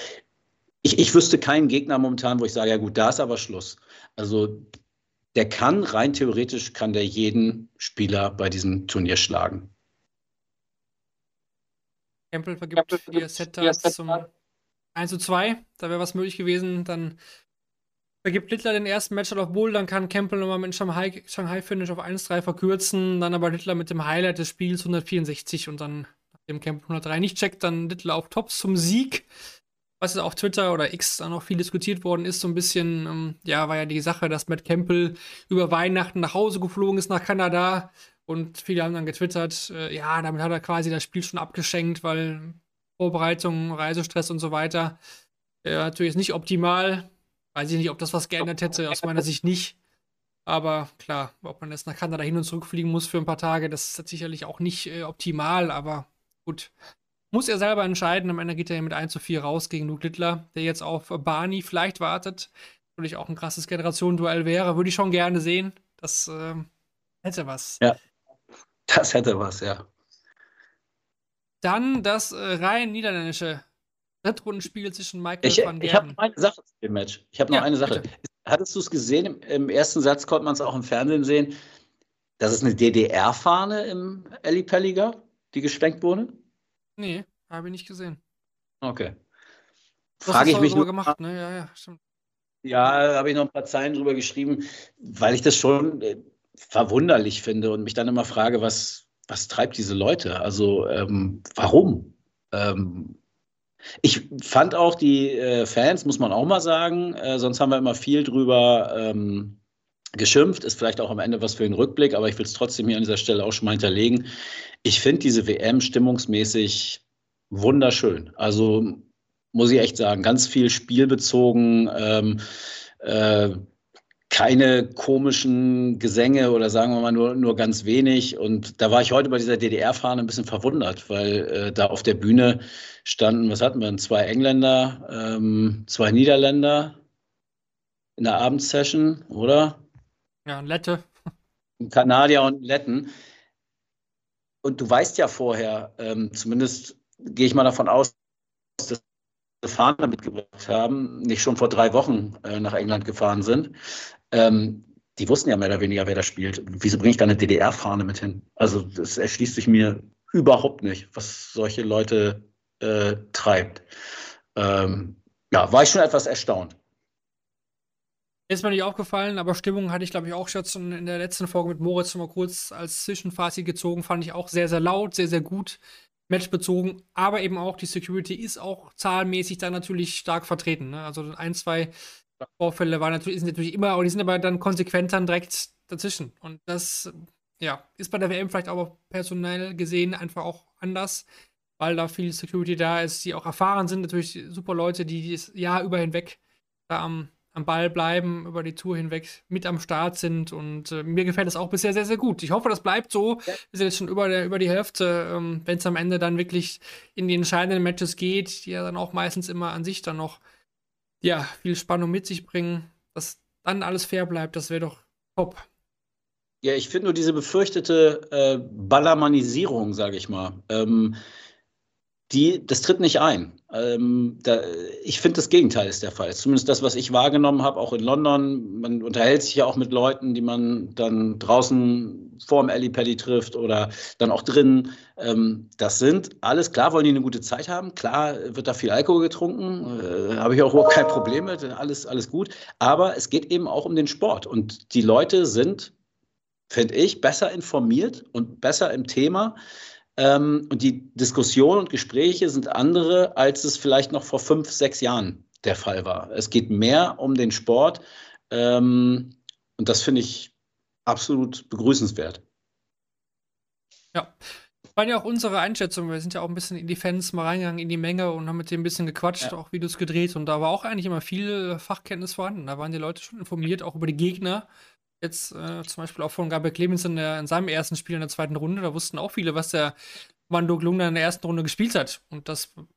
ich, ich wüsste keinen Gegner momentan, wo ich sage, ja gut, da ist aber Schluss. Also der kann, rein theoretisch, kann der jeden Spieler bei diesem Turnier schlagen.
Campbell vergibt vier Setter zum 1 zu 2. Da wäre was möglich gewesen. Dann Vergibt Littler den ersten Match auf Bull, dann kann Campbell nochmal mit Shanghai, Shanghai Finish auf 1-3 verkürzen, dann aber Littler mit dem Highlight des Spiels 164 und dann, nachdem Campbell 103 nicht checkt, dann Littler auf Tops zum Sieg. Was auf Twitter oder X dann auch viel diskutiert worden ist, so ein bisschen, ähm, ja, war ja die Sache, dass Matt Campbell über Weihnachten nach Hause geflogen ist nach Kanada und viele haben dann getwittert, äh, ja, damit hat er quasi das Spiel schon abgeschenkt, weil Vorbereitung, Reisestress und so weiter, äh, natürlich nicht optimal Weiß ich nicht, ob das was geändert hätte, aus meiner Sicht nicht. Aber klar, ob man jetzt nach Kanada hin und zurück fliegen muss für ein paar Tage, das ist sicherlich auch nicht äh, optimal, aber gut. Muss er selber entscheiden. Am Ende geht er mit 1 zu 4 raus gegen Luke Littler, der jetzt auf Barney vielleicht wartet. Natürlich auch ein krasses Generationenduell wäre. Würde ich schon gerne sehen. Das äh, hätte was.
Ja, das hätte was, ja.
Dann das äh, rein niederländische Drittrundenspiel zwischen Michael
ich,
van Gerben.
Ich habe noch eine Sache zu dem Match. Ich habe noch
Ja,
eine Sache.
bitte.
Hattest du es gesehen? Im, Im ersten Satz konnte man es auch im Fernsehen sehen, dass es eine DDR-Fahne im Eli Pelli gab, die geschwenkt wurde?
Nee, habe ich nicht gesehen.
Okay. Frage ich mich nur,
gemacht, ne? Ja, ja, stimmt.
Ja, habe ich noch ein paar Zeilen drüber geschrieben, weil ich das schon äh, verwunderlich finde und mich dann immer frage, was, was treibt diese Leute? Also ähm, warum? Ähm, ich fand auch die äh, Fans, muss man auch mal sagen, äh, sonst haben wir immer viel drüber ähm, geschimpft, ist vielleicht auch am Ende was für den Rückblick, aber ich will es trotzdem hier an dieser Stelle auch schon mal hinterlegen. Ich finde diese WM stimmungsmäßig wunderschön. Also muss ich echt sagen, ganz viel spielbezogen, ähm, äh, keine komischen Gesänge oder sagen wir mal nur, nur ganz wenig. Und da war ich heute bei dieser DDR-Fahne ein bisschen verwundert, weil äh, da auf der Bühne standen, was hatten wir, zwei Engländer, ähm, zwei Niederländer in der Abendsession, oder?
Ja, ein Lette.
Ein Kanadier und ein Letten. Und du weißt ja vorher, ähm, zumindest gehe ich mal davon aus, dass Fahne mitgebracht haben, nicht schon vor drei Wochen äh, nach England gefahren sind. Ähm, die wussten ja mehr oder weniger, wer da spielt. Wieso bringe ich da eine DDR-Fahne mit hin? Also das erschließt sich mir überhaupt nicht, was solche Leute äh, treibt. Ähm, ja, war ich schon etwas erstaunt.
Ist mir nicht aufgefallen, aber Stimmung hatte ich, glaube ich, auch schon in der letzten Folge mit Moritz mal kurz als Zwischenfazit gezogen. Fand ich auch sehr, sehr laut, sehr, sehr gut, matchbezogen. Aber eben auch die Security ist auch zahlenmäßig da natürlich stark vertreten. Ne? Also ein, zwei Vorfälle waren natürlich, sind natürlich immer, aber die sind aber dann konsequent dann direkt dazwischen. Und das, ja, ist bei der WM vielleicht aber personell gesehen einfach auch anders, weil da viel Security da ist, die auch erfahren sind. Natürlich super Leute, die das Jahr über hinweg da am am Ball bleiben, über die Tour hinweg mit am Start sind. Und äh, mir gefällt es auch bisher sehr, sehr gut. Ich hoffe, das bleibt so. Wir sind jetzt schon über, der, über die Hälfte. Ähm, Wenn es am Ende dann wirklich in die entscheidenden Matches geht, die ja dann auch meistens immer an sich dann noch ja, viel Spannung mit sich bringen, dass dann alles fair bleibt, das wäre doch top.
Ja, ich finde nur diese befürchtete äh, Ballermannisierung, sage ich mal, ähm, die, das tritt nicht ein. Ähm, da, ich finde, das Gegenteil ist der Fall. Zumindest das, was ich wahrgenommen habe, auch in London. Man unterhält sich ja auch mit Leuten, die man dann draußen vorm Ellipelli trifft oder dann auch drinnen. Ähm, das sind alles, klar wollen die eine gute Zeit haben. Klar wird da viel Alkohol getrunken. Äh, Habe ich auch überhaupt kein Problem mit. Alles, alles gut. Aber es geht eben auch um den Sport. Und die Leute sind, finde ich, besser informiert und besser im Thema. Ähm, und die Diskussionen und Gespräche sind andere, als es vielleicht noch vor fünf, sechs Jahren der Fall war. Es geht mehr um den Sport ähm, und das finde ich absolut begrüßenswert.
Ja. War ja auch unsere Einschätzung. Wir sind ja auch ein bisschen in die Fans mal reingegangen, in die Menge und haben mit denen ein bisschen gequatscht,
Ja.
auch Videos gedreht. Und da war auch eigentlich immer viel Fachkenntnis vorhanden. Da waren die Leute schon informiert, auch über die Gegner. Jetzt äh, zum Beispiel auch von Gabriel Clemens in, der, in seinem ersten Spiel in der zweiten Runde. Da wussten auch viele, was der Mando Glungner in der ersten Runde gespielt hat. Und das hätte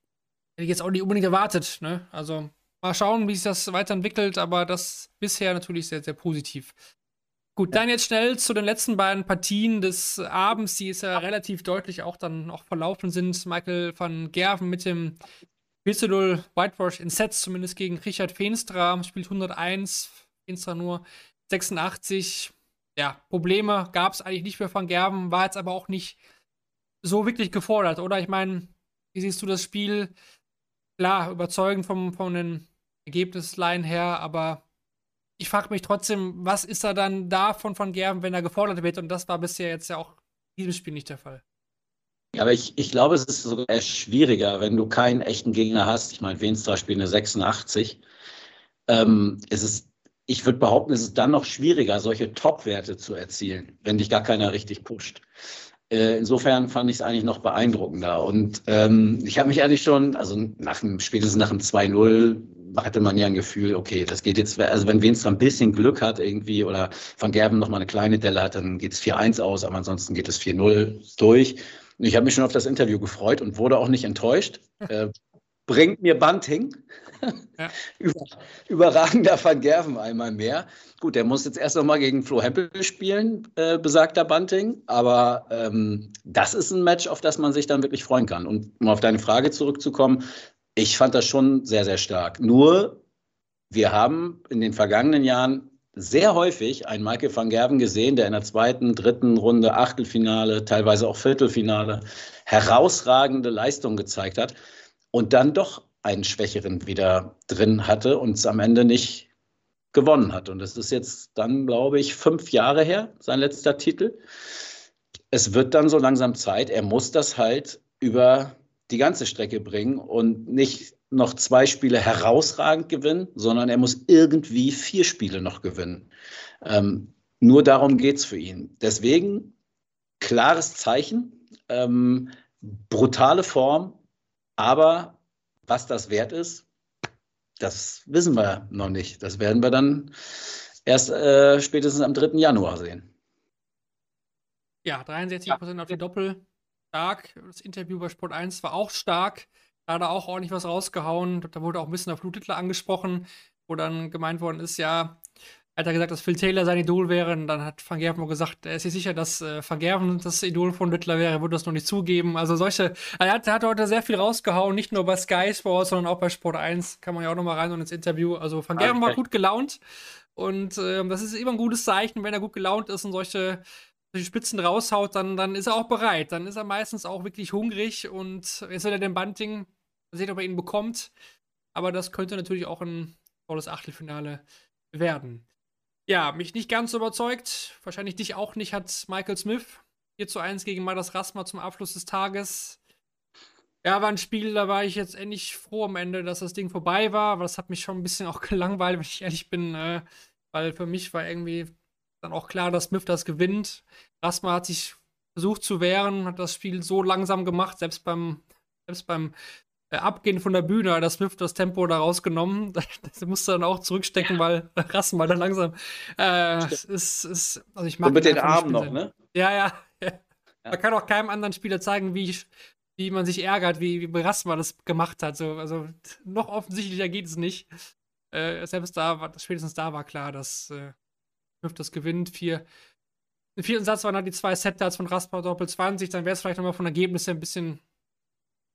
ich jetzt auch nicht unbedingt erwartet. Ne? Also mal schauen, wie sich das weiterentwickelt. Aber das bisher natürlich sehr, sehr positiv. Gut, dann jetzt schnell zu den letzten beiden Partien des Abends, die es ja relativ deutlich auch dann auch verlaufen sind. Michael van Gerven mit dem 4 zu 0 Whitewash in Sets, zumindest gegen Richard Feenstra, spielt 101, Feenstra nur 86. Ja, Probleme gab es eigentlich nicht für Van Gerven, war jetzt aber auch nicht so wirklich gefordert, oder? Ich meine, wie siehst du das Spiel? Klar, überzeugend vom, von den Ergebnislein her, aber ich frage mich trotzdem, was ist da dann da von Van Gerven, wenn er gefordert wird? Und das war bisher jetzt ja auch in diesem Spiel nicht der Fall.
Ja, aber ich, ich glaube, es ist sogar schwieriger, wenn du keinen echten Gegner hast. Ich meine, Wenstra spielt eine 86. Ähm, es ist, ich würde behaupten, es ist dann noch schwieriger, solche Top-Werte zu erzielen, wenn dich gar keiner richtig pusht. Äh, insofern fand ich es eigentlich noch beeindruckender. Und ähm, ich habe mich eigentlich schon, also nach dem, spätestens nach dem 2-0 hatte man ja ein Gefühl, okay, das geht jetzt, also wenn Wens ein bisschen Glück hat irgendwie oder Van Gerven noch mal eine kleine Delle hat, dann geht es 4-1 aus, aber ansonsten geht es 4-0 durch. Und ich habe mich schon auf das Interview gefreut und wurde auch nicht enttäuscht. Äh, bringt mir Bunting. Ja. Über, überragender Van Gerven einmal mehr. Gut, der muss jetzt erst noch mal gegen Flo Hempel spielen, äh, besagter Bunting. Aber ähm, das ist ein Match, auf das man sich dann wirklich freuen kann. Und um auf deine Frage zurückzukommen, ich fand das schon sehr, sehr stark. Nur, wir haben in den vergangenen Jahren sehr häufig einen Michael van Gerven gesehen, der in der zweiten, dritten Runde, Achtelfinale, teilweise auch Viertelfinale herausragende Leistungen gezeigt hat und dann doch einen Schwächeren wieder drin hatte und es am Ende nicht gewonnen hat. Und das ist jetzt dann, glaube ich, fünf Jahre her, sein letzter Titel. Es wird dann so langsam Zeit. Er muss das halt über die ganze Strecke bringen und nicht noch zwei Spiele herausragend gewinnen, sondern er muss irgendwie vier Spiele noch gewinnen. Ähm, nur darum geht es für ihn. Deswegen klares Zeichen, ähm, brutale Form, aber was das wert ist, das wissen wir noch nicht. Das werden wir dann erst äh, spätestens am 3. Januar sehen.
Ja, 63 Prozent auf die Doppel stark. Das Interview bei Sport 1 war auch stark. Da hat er auch ordentlich was rausgehauen. Da wurde auch ein bisschen auf Hitler angesprochen, wo dann gemeint worden ist, ja, hat er gesagt, dass Phil Taylor sein Idol wäre. Und dann hat Van Gerven gesagt, er ist sich sicher, dass äh, Van Gerven das Idol von Littler wäre, er würde das noch nicht zugeben. Also solche, er hat, hat heute sehr viel rausgehauen, nicht nur bei Sky Sports, sondern auch bei Sport 1. Kann man ja auch nochmal rein und ins Interview. Also Van Gerven war gut gelaunt. Und äh, das ist immer ein gutes Zeichen, wenn er gut gelaunt ist und solche die Spitzen raushaut, dann, dann ist er auch bereit. Dann ist er meistens auch wirklich hungrig und jetzt will er den Bunting, sehen, ob er ihn bekommt. Aber das könnte natürlich auch ein tolles Achtelfinale werden. Ja, mich nicht ganz überzeugt, wahrscheinlich dich auch nicht, hat Michael Smith 4 zu 1 gegen Madas Rasma zum Abschluss des Tages. Ja, war ein Spiel, da war ich jetzt endlich froh am Ende, dass das Ding vorbei war, aber das hat mich schon ein bisschen auch gelangweilt, wenn ich ehrlich bin, äh, weil für mich war irgendwie dann auch klar, dass Smith das gewinnt. Rasma hat sich versucht zu wehren, hat das Spiel so langsam gemacht, selbst beim, selbst beim äh, Abgehen von der Bühne hat Smith das Tempo da rausgenommen. das musste dann auch zurückstecken, weil Rasma dann langsam. Äh, ist, ist, also ich mag
Und mit den Armen noch, ne?
Ja, ja, ja, Man kann auch keinem anderen Spieler zeigen, wie, wie man sich ärgert, wie, wie Rasma das gemacht hat. So, also noch offensichtlicher geht es nicht. Äh, selbst da, war, spätestens da war klar, dass äh, das gewinnt. Vier, Im vierten Satz waren dann die zwei Set-Darts von Raspa Doppel 20. Dann wäre es vielleicht nochmal von Ergebnis her ein bisschen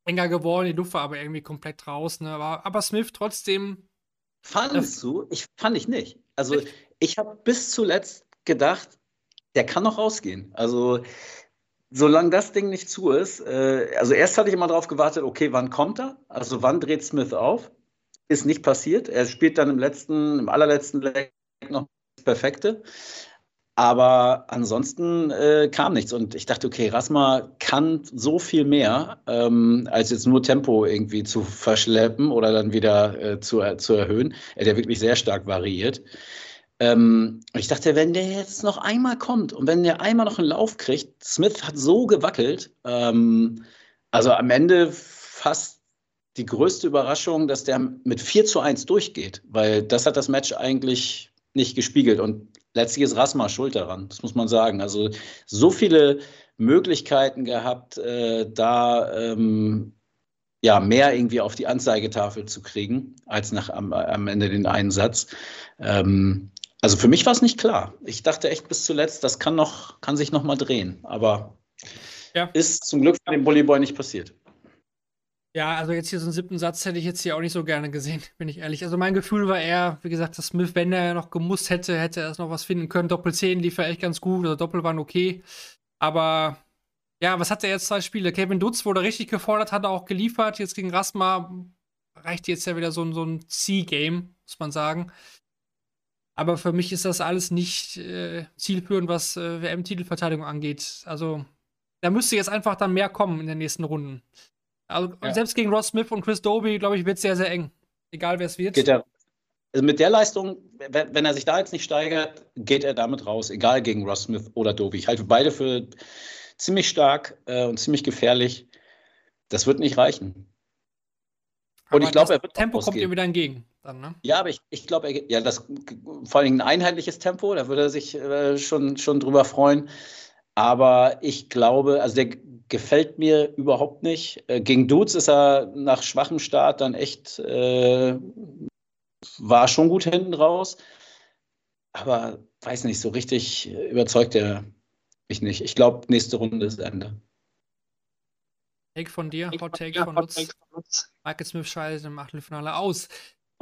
enger geworden. Die Luft war aber irgendwie komplett raus. Ne? Aber, aber Smith trotzdem.
Fandest du? Ich fand ich nicht. Also ich habe bis zuletzt gedacht, der kann noch rausgehen. Also solange das Ding nicht zu ist, äh, also erst hatte ich immer darauf gewartet, okay, wann kommt er? Also wann dreht Smith auf? Ist nicht passiert. Er spielt dann im letzten, im allerletzten Leg noch Perfekte. Aber ansonsten äh, kam nichts. Und ich dachte, okay, Rasma kann so viel mehr, ähm, als jetzt nur Tempo irgendwie zu verschleppen oder dann wieder äh, zu, äh, zu erhöhen. Er hat ja wirklich sehr stark variiert. Ähm, ich dachte, wenn der jetzt noch einmal kommt und wenn der einmal noch einen Lauf kriegt, Smith hat so gewackelt. Ähm, also am Ende fast die größte Überraschung, dass der mit 4 zu 1 durchgeht, weil das hat das Match eigentlich nicht gespiegelt. Und letztlich ist Rasma schuld daran, das muss man sagen. Also so viele Möglichkeiten gehabt, äh, da ähm, ja, mehr irgendwie auf die Anzeigetafel zu kriegen, als nach am, am Ende den Einsatz. Ähm, also für mich war es nicht klar. Ich dachte echt bis zuletzt, das kann noch, kann sich noch mal drehen. Aber ja. ist zum Glück bei dem Bullyboy nicht passiert.
Ja, also jetzt hier so einen siebten Satz hätte ich jetzt hier auch nicht so gerne gesehen, bin ich ehrlich. Also mein Gefühl war eher, wie gesagt, dass Smith, wenn er noch gemusst hätte, hätte er es noch was finden können. Doppel 10 lief ja echt ganz gut, oder Doppel waren okay. Aber ja, was hat er jetzt zwei Spiele? Kevin Dutz wurde richtig gefordert, hat er auch geliefert. Jetzt gegen Rasma reicht jetzt ja wieder so, ein, so ein C-Game, muss man sagen. Aber für mich ist das alles nicht äh, zielführend, was äh, WM-Titelverteidigung angeht. Also da müsste jetzt einfach dann mehr kommen in den nächsten Runden. Also ja. selbst gegen Ross Smith und Chris Doby, glaube ich, wird es sehr, sehr eng. Egal wer es wird.
Geht er, also mit der Leistung, wenn, wenn, er sich da jetzt nicht steigert, geht er damit raus, egal gegen Ross Smith oder Doby. Ich halte beide für ziemlich stark äh, und ziemlich gefährlich. Das wird nicht reichen. Und ich glaube, er
wird Tempo kommt ihm wieder entgegen. Dann, ne?
Ja, aber ich, ich glaube, ja, das vor allem ein einheitliches Tempo, da würde er sich äh, schon, schon drüber freuen. Aber ich glaube, also der gefällt mir überhaupt nicht. Äh, gegen Dudes ist er nach schwachem Start dann echt, äh, war schon gut hinten raus. Aber weiß nicht, so richtig überzeugt er mich nicht. Ich glaube, nächste Runde ist Ende.
Take von dir, Hot Take von Lutz. Michael Smith scheidet im Achtelfinale aus.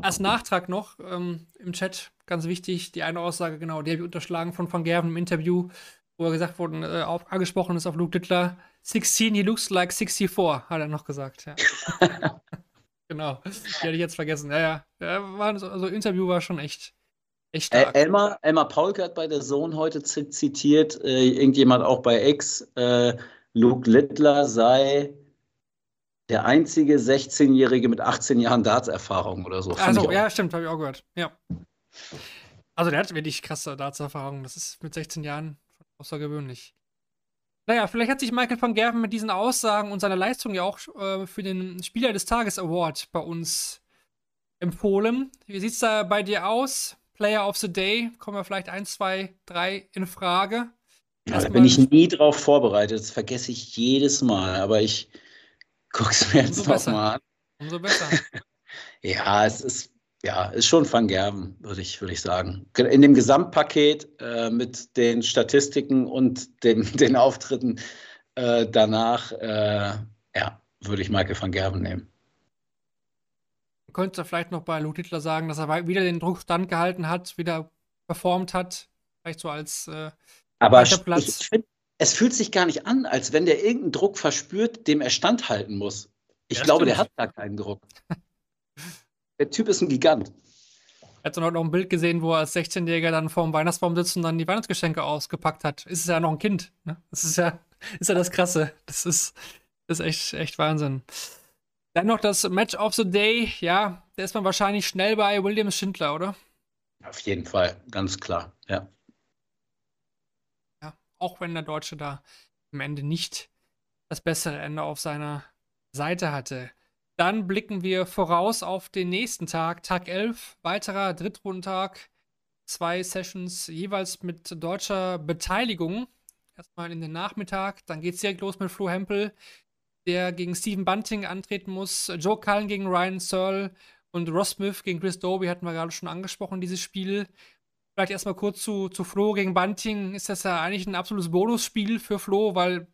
Als Nachtrag noch ähm, im Chat, ganz wichtig, die eine Aussage, genau, die habe ich unterschlagen von Van Gerven im Interview, wo er gesagt wurde, äh, auf, angesprochen ist auf Luke Littler. 16, he looks like 64, hat er noch gesagt. Ja. genau, die hatte ich jetzt vergessen. Ja, ja. War, also Interview war schon echt, echt
stark. Äh, Elmar, Elmar Paulke hat bei der Sohn heute zitiert, äh, irgendjemand auch bei X, äh, Luke Littler sei der einzige 16-Jährige mit 18 Jahren Darts-Erfahrung oder so.
Also, ja, stimmt, habe ich auch gehört. Ja. Also, der hat wirklich krasse Darts-Erfahrung. Das ist mit 16 Jahren außergewöhnlich. Naja, vielleicht hat sich Michael van Gerven mit diesen Aussagen und seiner Leistung ja auch äh, für den Spieler des Tages Award bei uns empfohlen. Wie sieht es da bei dir aus? Player of the Day, kommen wir vielleicht ein, zwei, drei in Frage.
Ja, da bin ich nie drauf vorbereitet. Das vergesse ich jedes Mal. Aber ich gucke es mir jetzt nochmal an.
Umso besser.
ja, es ist, ja, ist schon Van Gerven, würde ich, würd ich sagen. In dem Gesamtpaket äh, mit den Statistiken und den, den Auftritten äh, danach, äh, ja, würde ich Michael van Gerven nehmen.
Man könnte vielleicht noch bei Luke Hitler sagen, dass er wieder den Druck standgehalten hat, wieder performt hat. Vielleicht so als äh,
Aber ich, ich finde, es fühlt sich gar nicht an, als wenn der irgendeinen Druck verspürt, dem er standhalten muss. Ich ja, glaube, stimmt. der hat gar keinen Druck. der Typ ist ein Gigant.
Er hat heute noch ein Bild gesehen, wo er als 16-Jähriger dann vor dem Weihnachtsbaum sitzt und dann die Weihnachtsgeschenke ausgepackt hat. Ist es ja noch ein Kind. Ne? Das ist ja, ist ja das Krasse. Das ist, das ist echt, echt Wahnsinn. Dann noch das Match of the Day. Ja, da ist man wahrscheinlich schnell bei Williams Schindler, oder?
Auf jeden Fall, ganz klar, ja
auch wenn der Deutsche da am Ende nicht das bessere Ende auf seiner Seite hatte. Dann blicken wir voraus auf den nächsten Tag, Tag 11, weiterer Drittrundentag, zwei Sessions jeweils mit deutscher Beteiligung. Erstmal in den Nachmittag, dann geht es direkt los mit Flo Hempel, der gegen Stephen Bunting antreten muss, Joe Cullen gegen Ryan Searle und Ross Smith gegen Chris Doby hatten wir gerade schon angesprochen, dieses Spiel. Vielleicht erstmal kurz zu, zu Flo gegen Bunting. Ist das ja eigentlich ein absolutes Bonusspiel für Flo, weil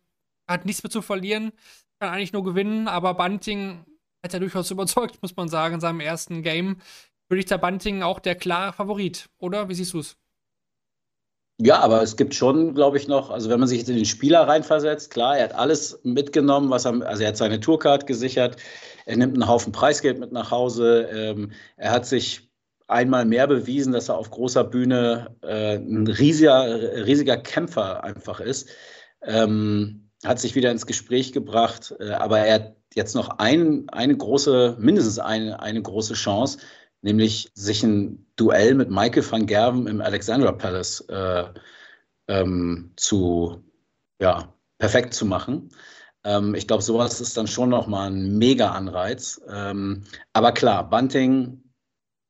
er hat nichts mehr zu verlieren, kann eigentlich nur gewinnen, aber Bunting hat ja durchaus überzeugt, muss man sagen, in seinem ersten Game. Würde ich da Bunting auch der klare Favorit, oder? Wie siehst du es?
Ja, aber es gibt schon, glaube ich, noch, also wenn man sich jetzt in den Spieler reinversetzt, klar, er hat alles mitgenommen, was er, also er hat seine Tourcard gesichert, er nimmt einen Haufen Preisgeld mit nach Hause, ähm, er hat sich einmal mehr bewiesen, dass er auf großer Bühne äh, ein riesiger, riesiger Kämpfer einfach ist. Ähm, hat sich wieder ins Gespräch gebracht, äh, aber er hat jetzt noch ein, eine große, mindestens eine, eine große Chance, nämlich sich ein Duell mit Michael van Gerven im Alexandra Palace äh, ähm, zu, ja, perfekt zu machen. Ähm, ich glaube, sowas ist dann schon nochmal ein Mega-Anreiz. Ähm, aber klar, Bunting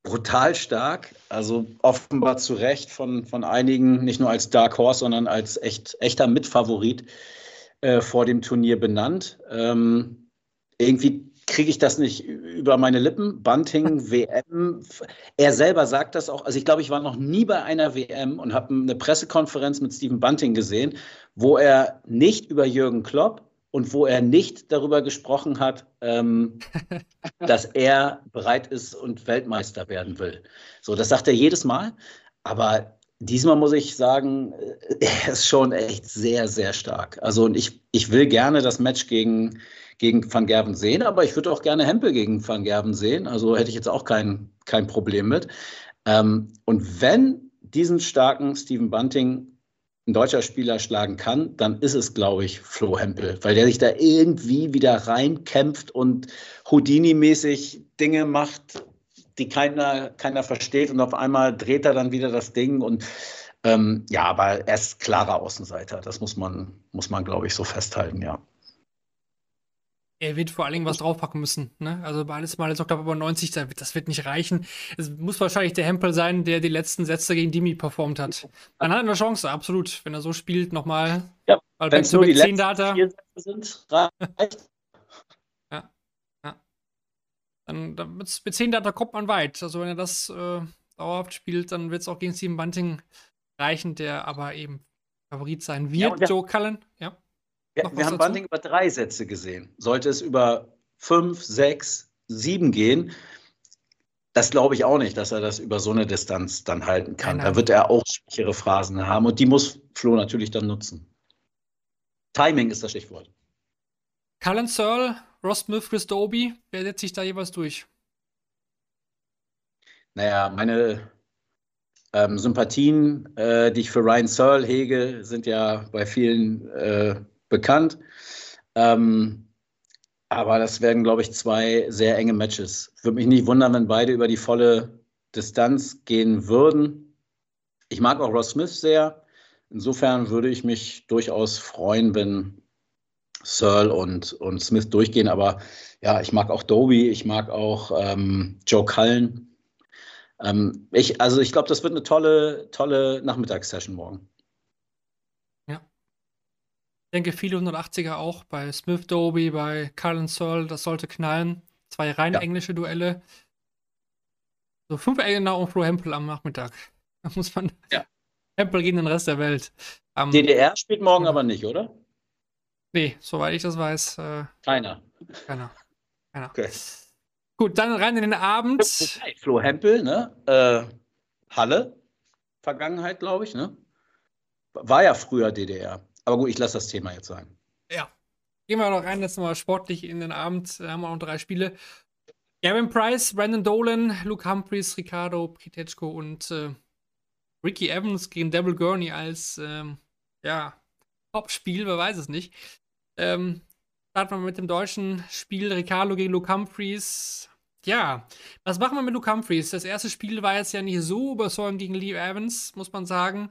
brutal stark. Also offenbar zu Recht von, von einigen, nicht nur als Dark Horse, sondern als echt, echter Mitfavorit äh, vor dem Turnier benannt. Ähm, irgendwie kriege ich das nicht über meine Lippen. Bunting, WM. Er selber sagt das auch. Also ich glaube, ich war noch nie bei einer WM und habe eine Pressekonferenz mit Stephen Bunting gesehen, wo er nicht über Jürgen Klopp und wo er nicht darüber gesprochen hat, ähm, dass er bereit ist und Weltmeister werden will. So, das sagt er jedes Mal. Aber diesmal muss ich sagen, äh, er ist schon echt sehr, sehr stark. Also, und ich, ich will gerne das Match gegen, gegen Van Gerven sehen, aber ich würde auch gerne Hempel gegen Van Gerven sehen. Also hätte ich jetzt auch kein, kein Problem mit. Ähm, und wenn diesen starken Stephen Bunting ein deutscher Spieler schlagen kann, dann ist es, glaube ich, Flo Hempel, weil der sich da irgendwie wieder reinkämpft und Houdini-mäßig Dinge macht, die keiner, keiner versteht und auf einmal dreht er dann wieder das Ding und ähm, ja, aber er ist klarer Außenseiter, das muss man, muss man, glaube ich, so festhalten, ja.
Er wird vor allen Dingen was draufpacken müssen. Ne? Also bei alles mal jetzt Oktober über 90, das wird nicht reichen. Es muss wahrscheinlich der Hempel sein, der die letzten Sätze gegen Dimi performt hat. Dann hat er eine Chance, absolut. Wenn er so spielt, nochmal.
Ja, wenn es nur die letzten Data, vier Sätze sind, reicht.
Dann, dann mit, mit 10 Data kommt man weit. Also wenn er das äh, dauerhaft spielt, dann wird es auch gegen Steven Bunting reichen, der aber eben Favorit sein wird. Ja, Joe Cullen, ja.
Ja, wir haben dazu? Bunting über drei Sätze gesehen. Sollte es über fünf, sechs, sieben gehen, das glaube ich auch nicht, dass er das über so eine Distanz dann halten kann. Nein, nein. Da wird er auch schwächere Phrasen haben und die muss Flo natürlich dann nutzen. Timing ist das Stichwort.
Cullen Searle, Ross Smith, Chris Doby, wer setzt sich da jeweils durch?
Naja, meine ähm, Sympathien, äh, die ich für Ryan Searle hege, sind ja bei vielen äh, bekannt. Ähm, aber das werden, glaube ich, zwei sehr enge Matches. Würde mich nicht wundern, wenn beide über die volle Distanz gehen würden. Ich mag auch Ross Smith sehr. Insofern würde ich mich durchaus freuen, wenn Searle und, und Smith durchgehen. Aber ja, ich mag auch Doby, ich mag auch ähm, Joe Cullen. Ähm, ich, also ich glaube, das wird eine tolle, tolle Nachmittagssession morgen
denke, viele 180er auch bei Smith Doby, bei Cullen Searle, das sollte knallen. Zwei rein ja. englische Duelle. So fünf Engländer und Flo Hempel am Nachmittag. Da muss man. Ja. Hempel gegen den Rest der Welt.
Um, DDR spielt morgen ja. aber nicht, oder?
Nee, soweit ich das weiß. Äh,
keiner.
Keiner. Keiner. Okay. Gut, dann rein in den Abend.
Flo Hempel, ne? Äh, Halle. Vergangenheit, glaube ich, ne? War ja früher DDR. Aber gut, ich lasse das Thema jetzt sein.
Ja. Gehen wir noch rein, jetzt mal sportlich in den Abend. Da haben wir noch drei Spiele. Gavin Price, Brandon Dolan, Luke Humphreys, Ricardo Pritechko und äh, Ricky Evans gegen Devil Gurney als ähm, ja, Top-Spiel, wer weiß es nicht. Ähm, starten wir mit dem deutschen Spiel Ricardo gegen Luke Humphreys. Ja, was machen wir mit Luke Humphreys? Das erste Spiel war jetzt ja nicht so überzeugend gegen Lee Evans, muss man sagen.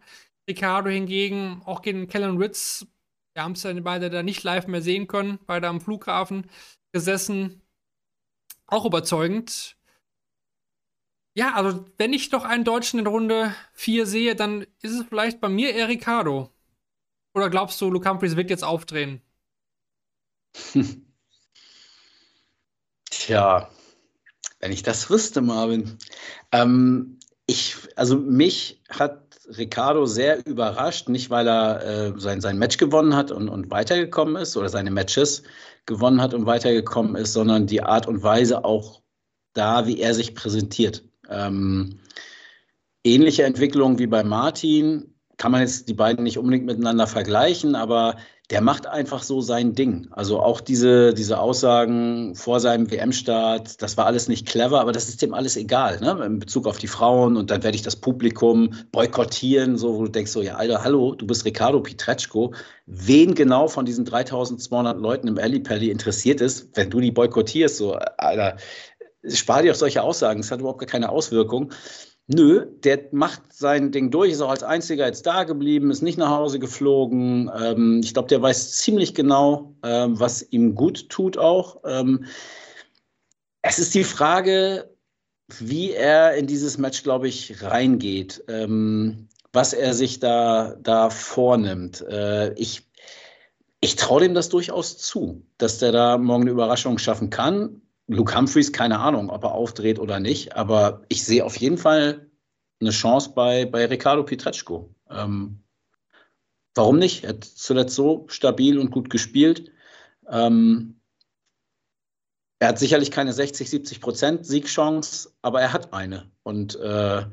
Ricardo hingegen, auch gegen Kellen Ritz, wir haben es ja beide da nicht live mehr sehen können, beide am Flughafen gesessen. Auch überzeugend. Ja, also wenn ich doch einen Deutschen in Runde 4 sehe, dann ist es vielleicht bei mir eher Ricardo. Oder glaubst du, Luke Humphries wird jetzt aufdrehen?
Tja, wenn ich das wüsste, Marvin. Ähm, ich, also mich hat Ricardo sehr überrascht, nicht weil er äh, sein, sein Match gewonnen hat und, und weitergekommen ist oder seine Matches gewonnen hat und weitergekommen ist, sondern die Art und Weise auch da, wie er sich präsentiert. Ähm, ähnliche Entwicklung wie bei Martin, kann man jetzt die beiden nicht unbedingt miteinander vergleichen, aber der macht einfach so sein Ding. Also auch diese, diese Aussagen vor seinem WM-Start, das war alles nicht clever, aber das ist dem alles egal, ne? in Bezug auf die Frauen und dann werde ich das Publikum boykottieren, so wo du denkst so, ja, Alter, hallo, du bist Ricardo Pietreczko. Wen genau von diesen 3200 Leuten im Ellipelli interessiert ist, wenn du die boykottierst, so, Alter, spar dir auch solche Aussagen, das hat überhaupt gar keine Auswirkung. Nö, der macht sein Ding durch, ist auch als einziger jetzt da geblieben, ist nicht nach Hause geflogen. Ähm, ich glaube, der weiß ziemlich genau, ähm, was ihm gut tut auch. Ähm, es ist die Frage, wie er in dieses Match, glaube ich, reingeht, ähm, was er sich da, da vornimmt. Äh, ich ich traue dem das durchaus zu, dass der da morgen eine Überraschung schaffen kann. Luke Humphreys, keine Ahnung, ob er aufdreht oder nicht, aber ich sehe auf jeden Fall eine Chance bei, bei Ricardo Pietreczko. Ähm, warum nicht? Er hat zuletzt so stabil und gut gespielt. Ähm, er hat sicherlich keine 60, 70 Prozent Siegchance, aber er hat eine. Und äh,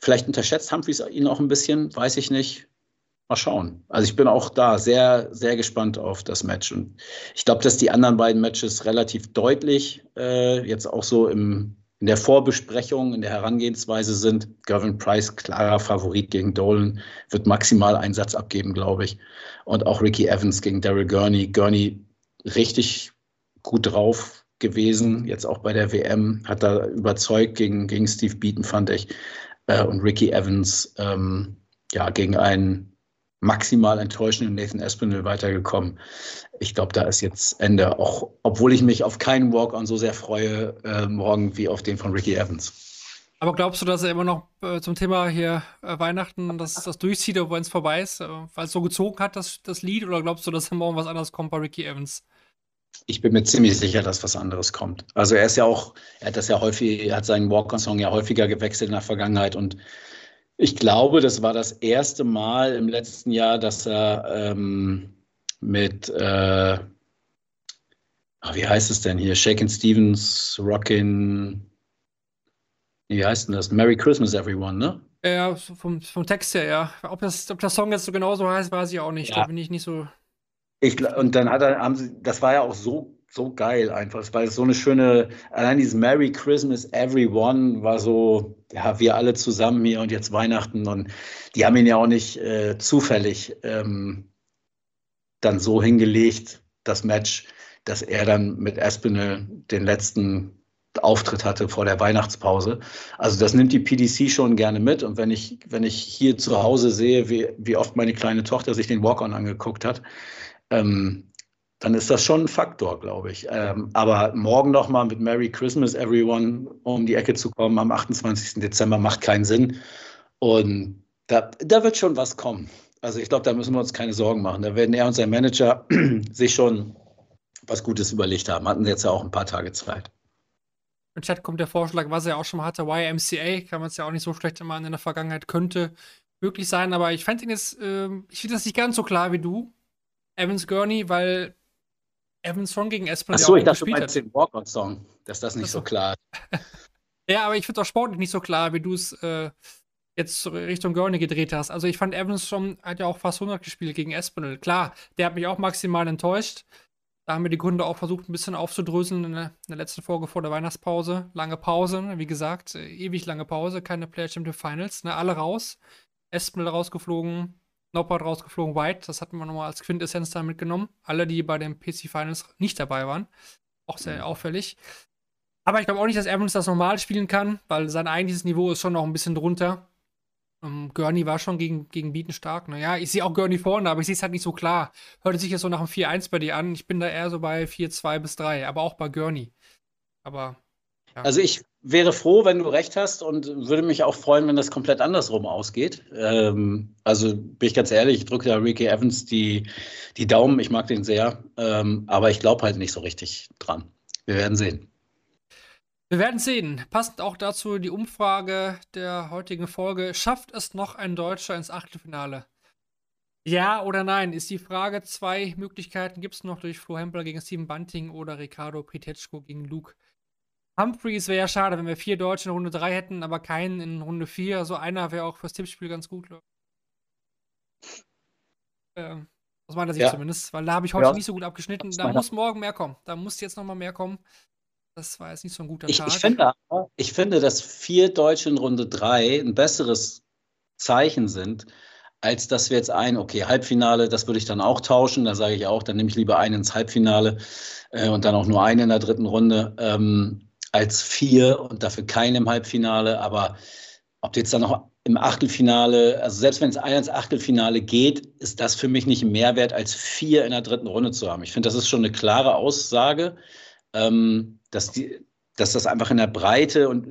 vielleicht unterschätzt Humphreys ihn auch ein bisschen, weiß ich nicht. Mal schauen. Also ich bin auch da sehr, sehr gespannt auf das Match. Und ich glaube, dass die anderen beiden Matches relativ deutlich äh, jetzt auch so im, in der Vorbesprechung, in der Herangehensweise sind. Gavin Price, klarer Favorit gegen Dolan, wird maximal Einsatz abgeben, glaube ich. Und auch Ricky Evans gegen Daryl Gurney. Gurney richtig gut drauf gewesen, jetzt auch bei der WM, hat da überzeugt gegen, gegen Steve Beaton, fand ich. Äh, und Ricky Evans, ähm, ja, gegen einen maximal enttäuschenden Nathan Espinel weitergekommen. Ich glaube, da ist jetzt Ende, auch obwohl ich mich auf keinen Walk-on so sehr freue äh, morgen wie auf den von Ricky Evans.
Aber glaubst du, dass er immer noch äh, zum Thema hier äh, Weihnachten das, das durchzieht, wenn es vorbei ist, äh, weil es so gezogen hat, das, das Lied? Oder glaubst du, dass morgen was anderes kommt bei Ricky Evans?
Ich bin mir ziemlich sicher, dass was anderes kommt. Also er ist ja auch, er hat das ja häufig, er hat seinen Walk-on-Song ja häufiger gewechselt in der Vergangenheit und ich glaube, das war das erste Mal im letzten Jahr, dass er ähm, mit, äh, wie heißt es denn hier, Shakin' Stevens, Rockin', wie heißt denn das? Merry Christmas, everyone, ne?
Ja, vom, vom Text her, ja. Ob, das, ob der Song jetzt so genauso heißt, weiß ich auch nicht. Ja. Da bin ich nicht so.
Ich, und dann hat er, haben sie, das war ja auch so, so geil einfach, weil es so eine schöne, allein dieses Merry Christmas Everyone war so, ja, wir alle zusammen hier und jetzt Weihnachten und die haben ihn ja auch nicht äh, zufällig ähm, dann so hingelegt, das Match, dass er dann mit Espinel den letzten Auftritt hatte vor der Weihnachtspause. Also das nimmt die PDC schon gerne mit. Und wenn ich, wenn ich hier zu Hause sehe, wie, wie oft meine kleine Tochter sich den Walk-On angeguckt hat, ähm, dann ist das schon ein Faktor, glaube ich. Ähm, aber morgen nochmal mit Merry Christmas Everyone um die Ecke zu kommen am 28. Dezember macht keinen Sinn. Und da, da wird schon was kommen. Also ich glaube, da müssen wir uns keine Sorgen machen. Da werden er und sein Manager sich schon was Gutes überlegt haben. Hatten jetzt ja auch ein paar Tage Zeit.
Im Chat kommt der Vorschlag, was er auch schon mal hatte, YMCA, kann man es ja auch nicht so schlecht immer in der Vergangenheit, könnte möglich sein, aber ich fände ihn jetzt, äh, ich finde das nicht ganz so klar wie du, Evans Gurney, weil Evans schon gegen Esplanade
Achso, ich dachte, du meinst den Walkout-Song, dass das nicht Achso. so klar ist.
ja, aber ich finde es auch sportlich nicht so klar, wie du es äh, jetzt Richtung Gurney gedreht hast. Also ich fand Evans schon, hat ja auch fast 100 gespielt gegen Espinel. Klar, der hat mich auch maximal enttäuscht. Da haben wir die Gründe auch versucht, ein bisschen aufzudröseln in der, in der letzten Folge vor der Weihnachtspause. Lange Pause, wie gesagt, äh, ewig lange Pause, keine Player Championship Finals, ne? alle raus. Espinel rausgeflogen, Noppert rausgeflogen, White, das hatten wir nochmal als Quintessenz da mitgenommen. Alle, die bei den PC Finals nicht dabei waren. Auch sehr mhm. auffällig. Aber ich glaube auch nicht, dass Evans das normal spielen kann, weil sein eigentliches Niveau ist schon noch ein bisschen drunter. Um, ähm, Gurney war schon gegen, gegen Bieten stark. Naja, ich sehe auch Gurney vorne, aber ich sehe es halt nicht so klar. Hörte sich jetzt so nach einem 4-1 bei dir an. Ich bin da eher so bei 4-2 bis 3, aber auch bei Gurney. Aber.
Also ich wäre froh, wenn du recht hast und würde mich auch freuen, wenn das komplett andersrum ausgeht. Ähm, also bin ich ganz ehrlich, ich drücke da Ricky Evans die, die Daumen. Ich mag den sehr, ähm, aber ich glaube halt nicht so richtig dran. Wir werden sehen.
Wir werden sehen. Passend auch dazu die Umfrage der heutigen Folge. Schafft es noch ein Deutscher ins Achtelfinale? Ja oder nein, ist die Frage. Zwei Möglichkeiten gibt es noch durch Flo Hempel gegen Steven Bunting oder Ricardo Pritetschko gegen Luke Humphreys. Wäre ja schade, wenn wir vier Deutsche in Runde 3 hätten, aber keinen in Runde 4. So einer wäre auch fürs Tippspiel ganz gut. Äh, aus meiner Sicht ja. zumindest, weil da habe ich heute ja. nicht so gut abgeschnitten. Da muss morgen mehr kommen. Da muss jetzt nochmal mehr kommen. Das war jetzt nicht so ein guter
ich,
Tag.
Ich finde, ich finde, dass vier Deutsche in Runde drei ein besseres Zeichen sind, als dass wir jetzt ein, okay, Halbfinale, das würde ich dann auch tauschen. Da sage ich auch, dann nehme ich lieber einen ins Halbfinale äh, und dann auch nur einen in der dritten Runde, ähm, als vier und dafür keinen im Halbfinale. Aber ob jetzt dann noch im Achtelfinale, also selbst wenn es ein ins Achtelfinale geht, ist das für mich nicht ein Mehrwert, als vier in der dritten Runde zu haben. Ich finde, das ist schon eine klare Aussage ähm, dass, die, dass das einfach in der Breite und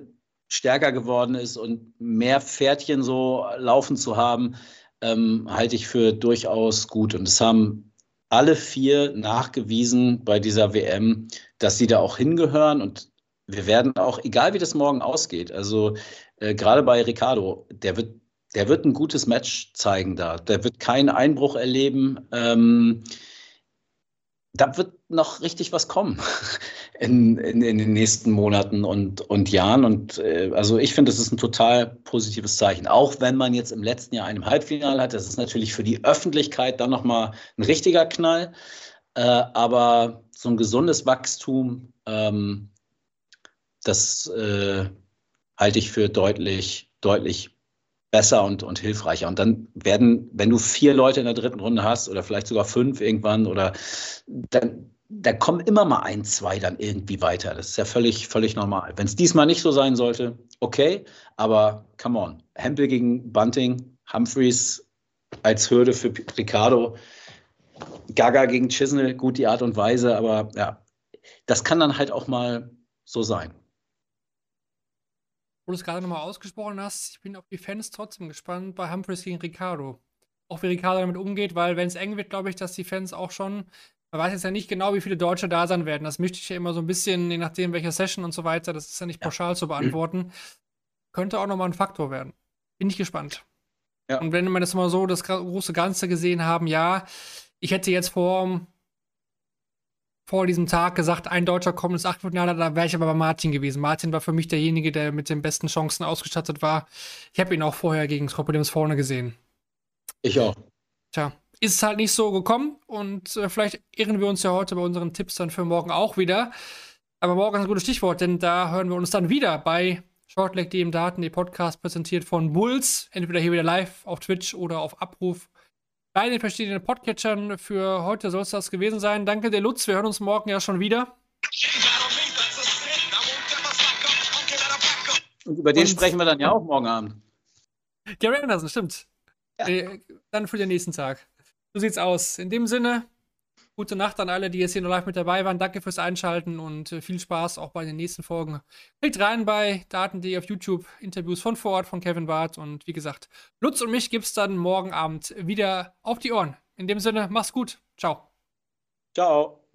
stärker geworden ist und mehr Pferdchen so laufen zu haben, ähm, halte ich für durchaus gut. Und es haben alle vier nachgewiesen bei dieser WM, dass sie da auch hingehören. Und wir werden auch, egal wie das morgen ausgeht, also äh, gerade bei Ricardo, der wird, der wird ein gutes Match zeigen da. Der wird keinen Einbruch erleben. Ähm, da wird noch richtig was kommen in, in, in den nächsten Monaten und, und Jahren. Und äh, also ich finde, das ist ein total positives Zeichen. Auch wenn man jetzt im letzten Jahr einen Halbfinale hat, das ist natürlich für die Öffentlichkeit dann nochmal ein richtiger Knall. Äh, aber so ein gesundes Wachstum, ähm, das äh, halte ich für deutlich, deutlich besser und, und hilfreicher. Und dann werden, wenn du vier Leute in der dritten Runde hast oder vielleicht sogar fünf irgendwann oder dann, da kommen immer mal ein, zwei dann irgendwie weiter. Das ist ja völlig, völlig normal. Wenn es diesmal nicht so sein sollte, okay, aber come on. Hempel gegen Bunting, Humphreys, als Hürde für Ricardo. Gaga gegen Chisnell, gut die Art und Weise, aber ja, das kann dann halt auch mal so sein.
Wo du es gerade nochmal ausgesprochen hast, ich bin auf die Fans trotzdem gespannt bei Humphreys gegen Ricardo. Auch wie Ricardo damit umgeht, weil wenn es eng wird, glaube ich, dass die Fans auch schon, man weiß jetzt ja nicht genau, wie viele Deutsche da sein werden. Das möchte ich ja immer so ein bisschen, je nachdem, welcher Session und so weiter, das ist ja nicht pauschal ja. zu beantworten. Könnte auch nochmal ein Faktor werden. Bin ich gespannt. Ja. Und wenn wir das mal so das große Ganze gesehen haben, ja, ich hätte jetzt vor, vor diesem Tag gesagt, ein Deutscher kommt ins Achtelfinale, da wäre ich aber bei Martin gewesen. Martin war für mich derjenige, der mit den besten Chancen ausgestattet war. Ich habe ihn auch vorher gegen Krokodils vorne gesehen.
Ich auch.
Tja, ist es halt nicht so gekommen und äh, vielleicht irren wir uns ja heute bei unseren Tipps dann für morgen auch wieder. Aber morgen ist ein gutes Stichwort, denn da hören wir uns dann wieder bei Shortleg dem Daten, die Podcast präsentiert von Bulls, entweder hier wieder live auf Twitch oder auf Abruf bei den verschiedenen Podcatchern. Für heute soll es das gewesen sein. Danke der Lutz, wir hören uns morgen ja schon wieder.
Und über den Und sprechen wir dann ja auch morgen Abend.
Gary Anderson, stimmt. Ja. Äh, dann für den nächsten Tag. So sieht's aus. In dem Sinne, Gute Nacht an alle, die jetzt hier noch live mit dabei waren. Danke fürs Einschalten und äh, viel Spaß auch bei den nächsten Folgen. Klickt rein bei Daten.de auf YouTube, Interviews von vor Ort von Kevin Barth. Und wie gesagt, Lutz und mich gibt es dann morgen Abend wieder auf die Ohren. In dem Sinne, mach's gut. Ciao.
Ciao.